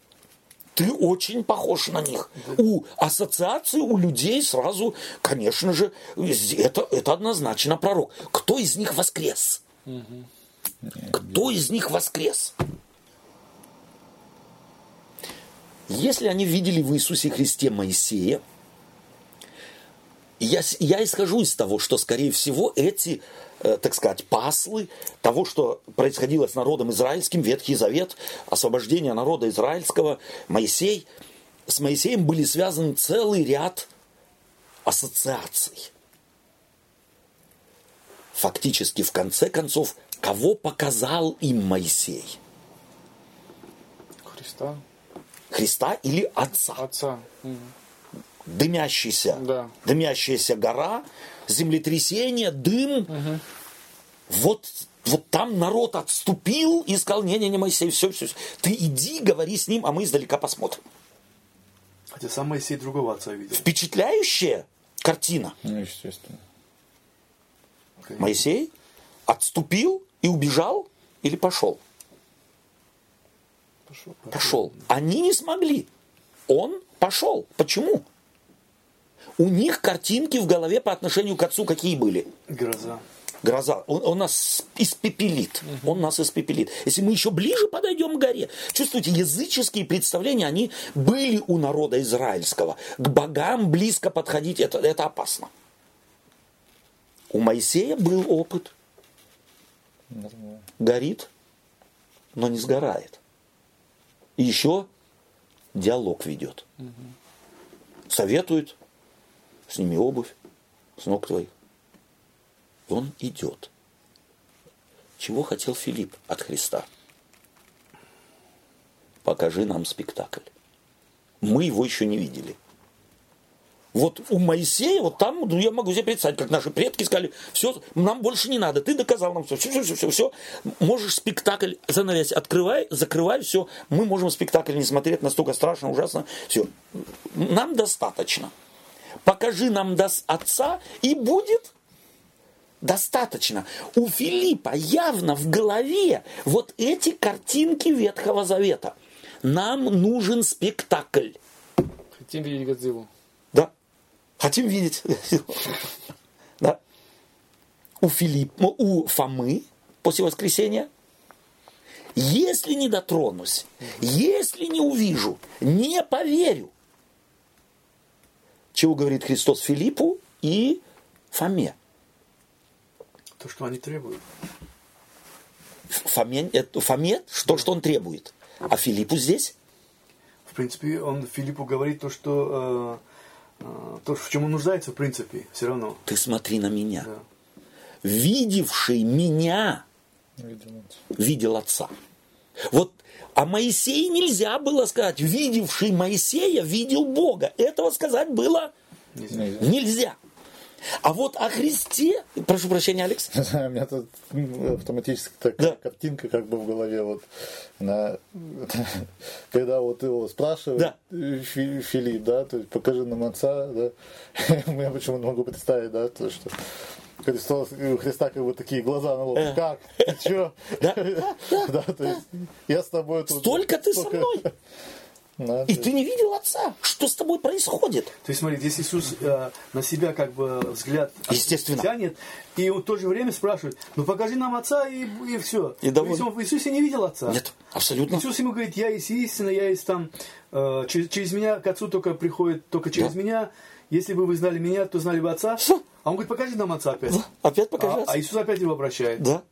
Speaker 1: ты очень похож на них. У ассоциации у людей сразу, конечно же, это, это однозначно пророк. Кто из них воскрес? Кто из них воскрес? Если они видели в Иисусе Христе Моисея, я, я исхожу из того, что, скорее всего, эти Э, так сказать, паслы того, что происходило с народом израильским, Ветхий Завет, освобождение народа израильского, Моисей. С Моисеем были связаны целый ряд ассоциаций. Фактически, в конце концов, кого показал им Моисей?
Speaker 2: Христа.
Speaker 1: Христа или Отца?
Speaker 2: Отца.
Speaker 1: Дымящийся,
Speaker 2: да.
Speaker 1: дымящаяся гора, землетрясение, дым. Угу. Вот, вот там народ отступил и сказал, не-не-не, Моисей, все, все, все. Ты иди, говори с ним, а мы издалека посмотрим.
Speaker 4: Хотя сам Моисей другого отца видел.
Speaker 1: Впечатляющая картина.
Speaker 3: Ну, естественно.
Speaker 1: Конечно. Моисей отступил и убежал или пошел?
Speaker 2: Пошел.
Speaker 1: Пошел. Они не смогли. Он пошел. Почему? У них картинки в голове по отношению к отцу какие были?
Speaker 4: Гроза.
Speaker 1: Гроза. Он, он нас испепелит. Он нас испепелит. Если мы еще ближе подойдем к горе. Чувствуете, языческие представления, они были у народа израильского. К богам близко подходить, это, это опасно. У Моисея был опыт. Горит, но не сгорает. И еще диалог ведет. Советует, сними обувь с ног твоих. Он идет. Чего хотел Филипп от Христа? Покажи нам спектакль. Мы его еще не видели. Вот у Моисея, вот там, ну, я могу себе представить, как наши предки сказали, все, нам больше не надо, ты доказал нам все, все, все, все, все, все. можешь спектакль, занавес, открывай, закрывай, все, мы можем спектакль не смотреть, настолько страшно, ужасно, все, нам достаточно. Покажи нам отца, и будет достаточно. У Филиппа явно в голове вот эти картинки Ветхого Завета. Нам нужен спектакль.
Speaker 2: Хотим видеть Годзиллу.
Speaker 1: Да. Хотим видеть. Да. У Филиппа, у Фомы после воскресения если не дотронусь, если не увижу, не поверю. Чего говорит Христос Филиппу и Фоме?
Speaker 4: То, что они требуют.
Speaker 1: Фоме, это, Фоме что, что он требует? А Филиппу здесь?
Speaker 4: В принципе, он Филиппу говорит то, что э, э, то, в чем он нуждается, в принципе, все равно.
Speaker 1: Ты смотри на меня.
Speaker 4: Да.
Speaker 1: Видевший меня
Speaker 3: Видимо.
Speaker 1: видел отца. Вот о Моисее нельзя было сказать, видевший Моисея видел Бога. Этого сказать было нельзя. А вот о Христе, прошу прощения, Алекс,
Speaker 3: у меня тут автоматически такая
Speaker 1: Да.
Speaker 3: картинка как бы в голове. Вот, на, когда вот его спрашивает
Speaker 1: Да.
Speaker 3: Фи- Филипп, да, то есть покажи нам отца, да. Я почему не могу представить, да, то, что Христос, у Христа как бы такие глаза на лоб.
Speaker 1: Э.
Speaker 3: Как? Ты чё?
Speaker 1: Да.
Speaker 3: Да, то есть я с тобой тут...
Speaker 1: Столько ты со мной.
Speaker 3: Да,
Speaker 1: и
Speaker 3: то
Speaker 1: ты не видел отца. Что с тобой происходит?
Speaker 4: То есть, смотри, здесь Иисус э, на себя как бы взгляд
Speaker 1: Естественно.
Speaker 4: тянет, и он в то же время спрашивает, ну покажи нам отца, и, и все.
Speaker 1: И доволен.
Speaker 4: он в Иисусе не видел отца.
Speaker 1: Нет, абсолютно.
Speaker 4: Иисус ему говорит, я есть истина, я есть там, э, через, через меня к отцу только приходит, только через
Speaker 1: Да.
Speaker 4: меня. Если бы вы знали меня, то знали бы отца. А он говорит, покажи нам отца опять.
Speaker 1: Опять покажи
Speaker 4: А,
Speaker 1: отца.
Speaker 4: а Иисус опять его обращает.
Speaker 1: Да.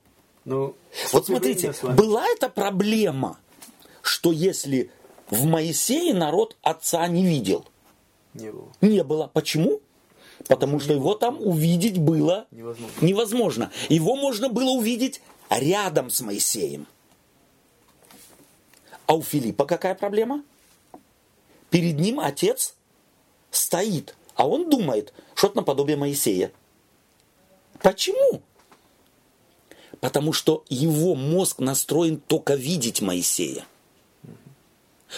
Speaker 4: Ну,
Speaker 1: Вот смотрите, была эта проблема, что если в Моисее народ отца не видел?
Speaker 4: Не было.
Speaker 1: Не было. Почему? Потому что его там увидеть было
Speaker 4: Невозможно.
Speaker 1: невозможно. Его можно было увидеть рядом с Моисеем. А у Филиппа какая проблема? Перед ним отец стоит, а он думает, что-то наподобие Моисея. Почему? Потому что его мозг настроен только видеть Моисея.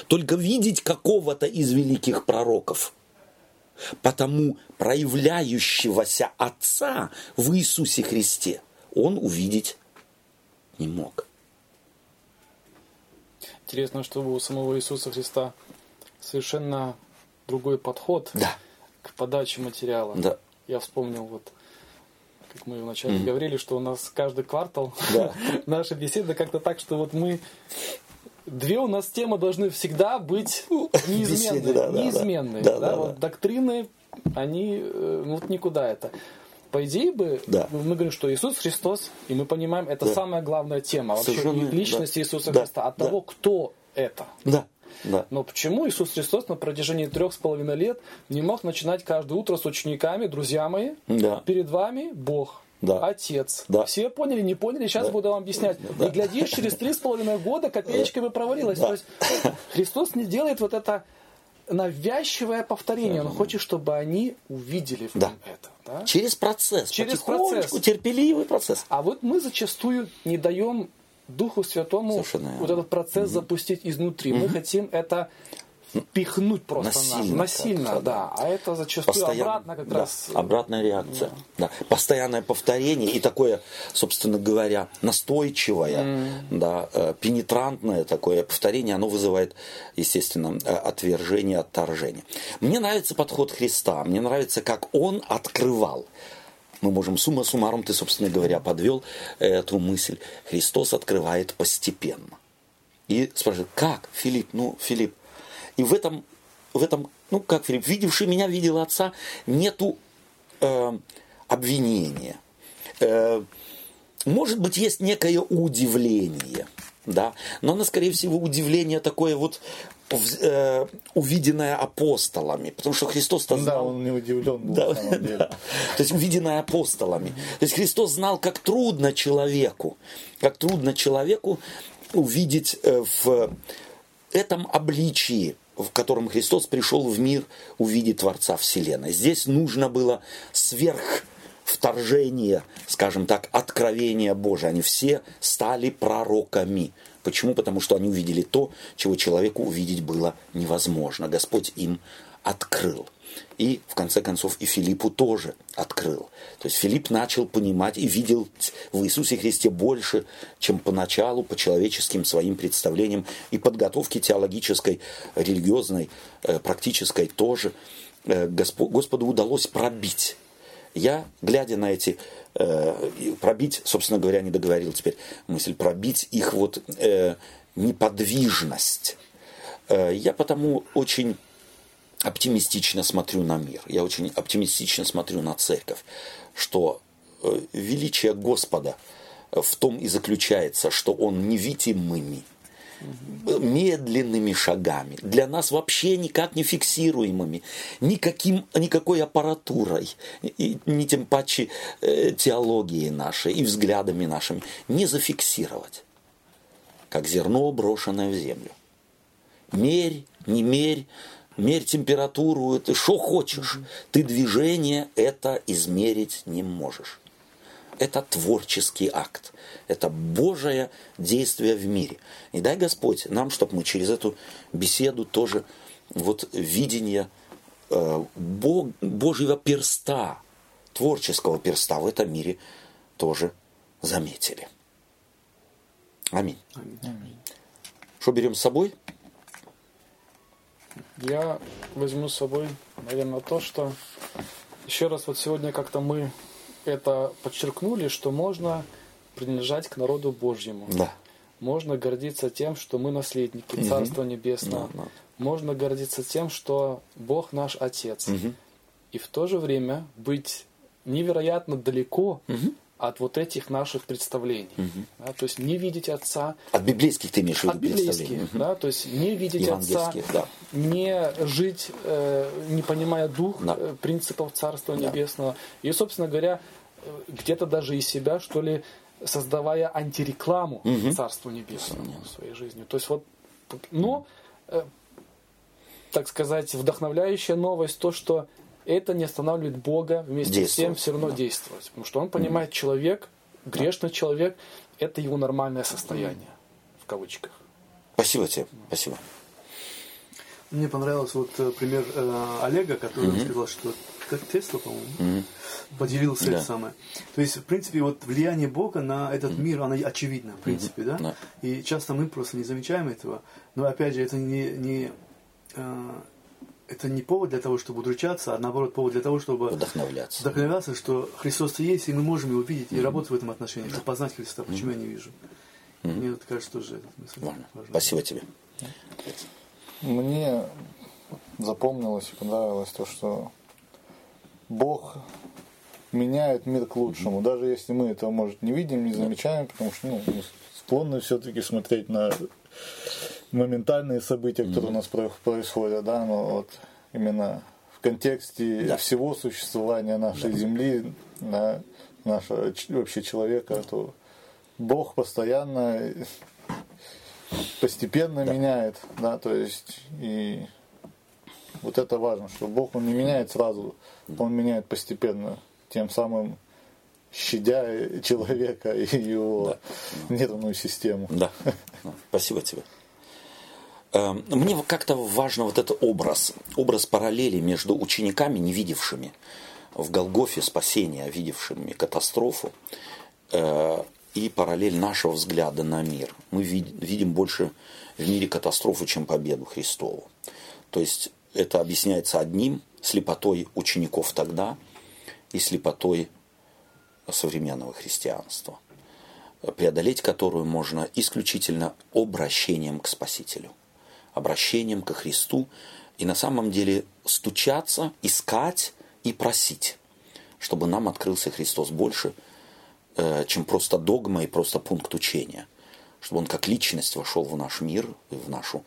Speaker 1: Только видеть какого-то из великих пророков. Потому проявляющегося Отца в Иисусе Христе он увидеть не мог.
Speaker 2: Интересно, что у самого Иисуса Христа совершенно другой подход
Speaker 1: Да.
Speaker 2: К подаче материала.
Speaker 1: Да.
Speaker 2: Я вспомнил вот как мы вначале говорили, что у нас каждый квартал
Speaker 1: Да.
Speaker 2: наша беседа как-то так, что вот мы две у нас темы должны всегда быть неизменные,
Speaker 1: беседе, да, да, да.
Speaker 2: неизменные,
Speaker 1: Да,
Speaker 2: да,
Speaker 1: да,
Speaker 2: вот
Speaker 1: да.
Speaker 2: доктрины, они э, вот никуда это. По идее бы,
Speaker 1: Да.
Speaker 2: мы говорим, что Иисус Христос, и мы понимаем, это
Speaker 1: Да.
Speaker 2: самая главная тема вообще
Speaker 1: Совершенно,
Speaker 2: личности
Speaker 1: да.
Speaker 2: Иисуса
Speaker 1: Да,
Speaker 2: Христа, от
Speaker 1: да.
Speaker 2: того, кто это.
Speaker 1: Да. Да.
Speaker 2: Но почему Иисус Христос на протяжении трех с половиной лет не мог начинать каждое утро с учениками, друзья мои,
Speaker 1: Да.
Speaker 2: перед вами Бог,
Speaker 1: Да.
Speaker 2: Отец.
Speaker 1: Да.
Speaker 2: Все поняли, не поняли, сейчас
Speaker 1: Да.
Speaker 2: буду вам объяснять.
Speaker 1: Да.
Speaker 2: И глядишь, через три с половиной года копеечкой бы провалилась.
Speaker 1: Да.
Speaker 2: То есть Христос не делает вот это навязчивое повторение. Он хочет, чтобы они увидели в
Speaker 1: Да.
Speaker 2: нем это. да?
Speaker 1: Через процесс.
Speaker 2: Через
Speaker 1: потихонечку,
Speaker 2: процесс.
Speaker 1: терпеливый процесс.
Speaker 2: А вот мы зачастую не даем Духу Святому
Speaker 1: Совершенно
Speaker 2: вот этот процесс запустить изнутри. Мы хотим это пихнуть просто
Speaker 1: Насильно
Speaker 2: нас. Насильно,
Speaker 1: как-то,
Speaker 2: да. А это зачастую
Speaker 1: Постоянно-
Speaker 2: обратно как
Speaker 1: да,
Speaker 2: раз.
Speaker 1: обратная реакция. Да. Постоянное повторение и такое, собственно говоря, настойчивое, да, э, пенетрантное такое повторение, оно вызывает, естественно, э, отвержение, отторжение. Мне нравится подход Христа, мне нравится, как он открывал. Мы можем, сумма суммарум, ты, собственно говоря, подвел эту мысль. Христос открывает постепенно. И спрашивает, как, Филипп? Ну, Филипп. И в этом, в этом, ну, как Филипп, видевший меня, видел отца, нету э, обвинения. Э, может быть, есть некое удивление, да, но оно, скорее всего, удивление такое вот э, увиденное апостолами, потому что Христос-то
Speaker 3: Да,
Speaker 1: знал,
Speaker 3: он не удивлен был
Speaker 1: да,
Speaker 3: на самом деле.
Speaker 1: да. То есть увиденное апостолами. То есть Христос знал, как трудно человеку, как трудно человеку увидеть э, в этом обличии, в котором Христос пришел в мир, увидеть Творца Вселенной. Здесь нужно было сверх вторжение, скажем так, откровения Божие. Они все стали пророками. Почему? Потому что они увидели то, чего человеку увидеть было невозможно. Господь им открыл. И, в конце концов, и Филиппу тоже открыл. То есть Филипп начал понимать и видел в Иисусе Христе больше, чем поначалу по человеческим своим представлениям и подготовке теологической, религиозной, э, практической тоже. э, Госпо- Господу удалось пробить я, глядя на эти, э, пробить, собственно говоря, не договорил теперь мысль, пробить их вот э, неподвижность. Э, я потому очень оптимистично смотрю на мир, я очень оптимистично смотрю на церковь, что э, величие Господа в том и заключается, что Он невидимыми, медленными шагами, для нас вообще никак не фиксируемыми, никаким, никакой аппаратурой, и, ни тем паче э, теологией нашей и взглядами нашими не зафиксировать, как зерно, брошенное в землю. Мерь, не мерь, мерь температуру, это что хочешь. Ты движение это измерить не можешь. Это творческий акт. Это Божие действие в мире. И дай Господь нам, чтобы мы через эту беседу тоже вот видение э, Бог, Божьего перста, творческого перста в этом мире тоже заметили. Аминь. Что берем с собой?
Speaker 2: Я возьму с собой, наверное, то, что еще раз вот сегодня как-то мы это подчеркнули, что можно принадлежать к народу Божьему.
Speaker 1: Да.
Speaker 2: Можно гордиться тем, что мы наследники Царства Небесного.
Speaker 1: Да, да.
Speaker 2: Можно гордиться тем, что Бог наш Отец. И в то же время быть невероятно далеко от вот этих наших представлений. Да, то есть не видеть Отца,
Speaker 1: От библейских ты имеешь в виду
Speaker 2: от библейских?
Speaker 1: Мгм.
Speaker 2: да, то есть не видеть Отца,
Speaker 1: да.
Speaker 2: не жить, э, не понимая дух
Speaker 1: Да.
Speaker 2: э, принципов Царства Небесного. И, собственно говоря, э, где-то даже и себя, что ли, создавая антирекламу Царству Небесному в своей жизни. То есть вот, но, э, так сказать, вдохновляющая новость то, что это не останавливает Бога вместе с тем все равно
Speaker 1: да.
Speaker 2: действовать. Потому что он понимает, человек, грешный человек, это его нормальное состояние, в кавычках.
Speaker 1: Спасибо тебе. Спасибо.
Speaker 4: Мне понравился вот э, пример э, Олега, который сказал, что как Тесла, по-моему, поделился
Speaker 1: Да.
Speaker 4: это самое. То есть, в принципе, вот влияние Бога на этот мир, оно очевидно, в принципе, да?
Speaker 1: Да.
Speaker 4: И часто мы просто не замечаем этого. Но опять же, это не, не э, это не повод для того, чтобы удручаться, а наоборот повод для того, чтобы
Speaker 1: Вдохновляться.
Speaker 4: вдохновляться, что Христос-то есть, и мы можем его видеть и работать в этом отношении, чтобы познать Христа. Почему я не вижу? Мне вот кажется, тоже этот мысль
Speaker 1: Важно.
Speaker 4: важна.
Speaker 1: Спасибо тебе.
Speaker 3: Мне запомнилось и понравилось то, что Бог меняет мир к лучшему, даже если мы этого, может, не видим, не замечаем, потому что ну, мы склонны все-таки смотреть на моментальные события, которые у нас про- происходят, да, но вот именно в контексте
Speaker 1: Да.
Speaker 3: всего существования нашей Земли, да, нашего вообще человека, то Бог постоянно постепенно меняет, да, то есть и вот это важно, что Бог он не меняет сразу, он меняет постепенно, тем самым щадя человека и его нервную систему.
Speaker 1: Да. Да. Спасибо тебе. Э, мне как-то важно вот этот образ, образ параллели между учениками, не видевшими в Голгофе спасения, видевшими катастрофу, э, и параллель нашего взгляда на мир. Мы видим больше в мире катастрофу, чем победу Христову. То есть это объясняется одним, слепотой учеников тогда и слепотой современного христианства, преодолеть которую можно исключительно обращением к Спасителю, обращением ко Христу и на самом деле стучаться, искать и просить, чтобы нам открылся Христос больше, э, чем просто догма и просто пункт учения, чтобы Он как личность вошел в наш мир, в нашу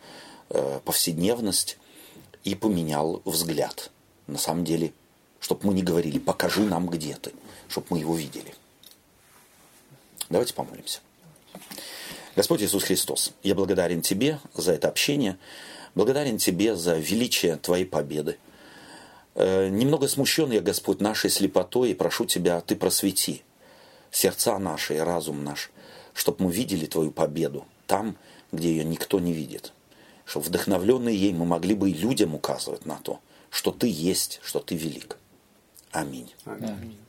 Speaker 1: э, повседневность и поменял взгляд. На самом деле, чтобы мы не говорили «покажи нам, где ты», чтобы мы его видели. Давайте помолимся. Господь Иисус Христос, я благодарен Тебе за это общение, благодарен Тебе за величие Твоей победы. Э, немного смущен я, Господь, нашей слепотой, и прошу Тебя, Ты просвети сердца наши и разум наш, чтобы мы видели Твою победу там, где ее никто не видит. Чтобы вдохновленные ей мы могли бы и людям указывать на то, что Ты есть, что Ты велик. Аминь.
Speaker 4: Аминь.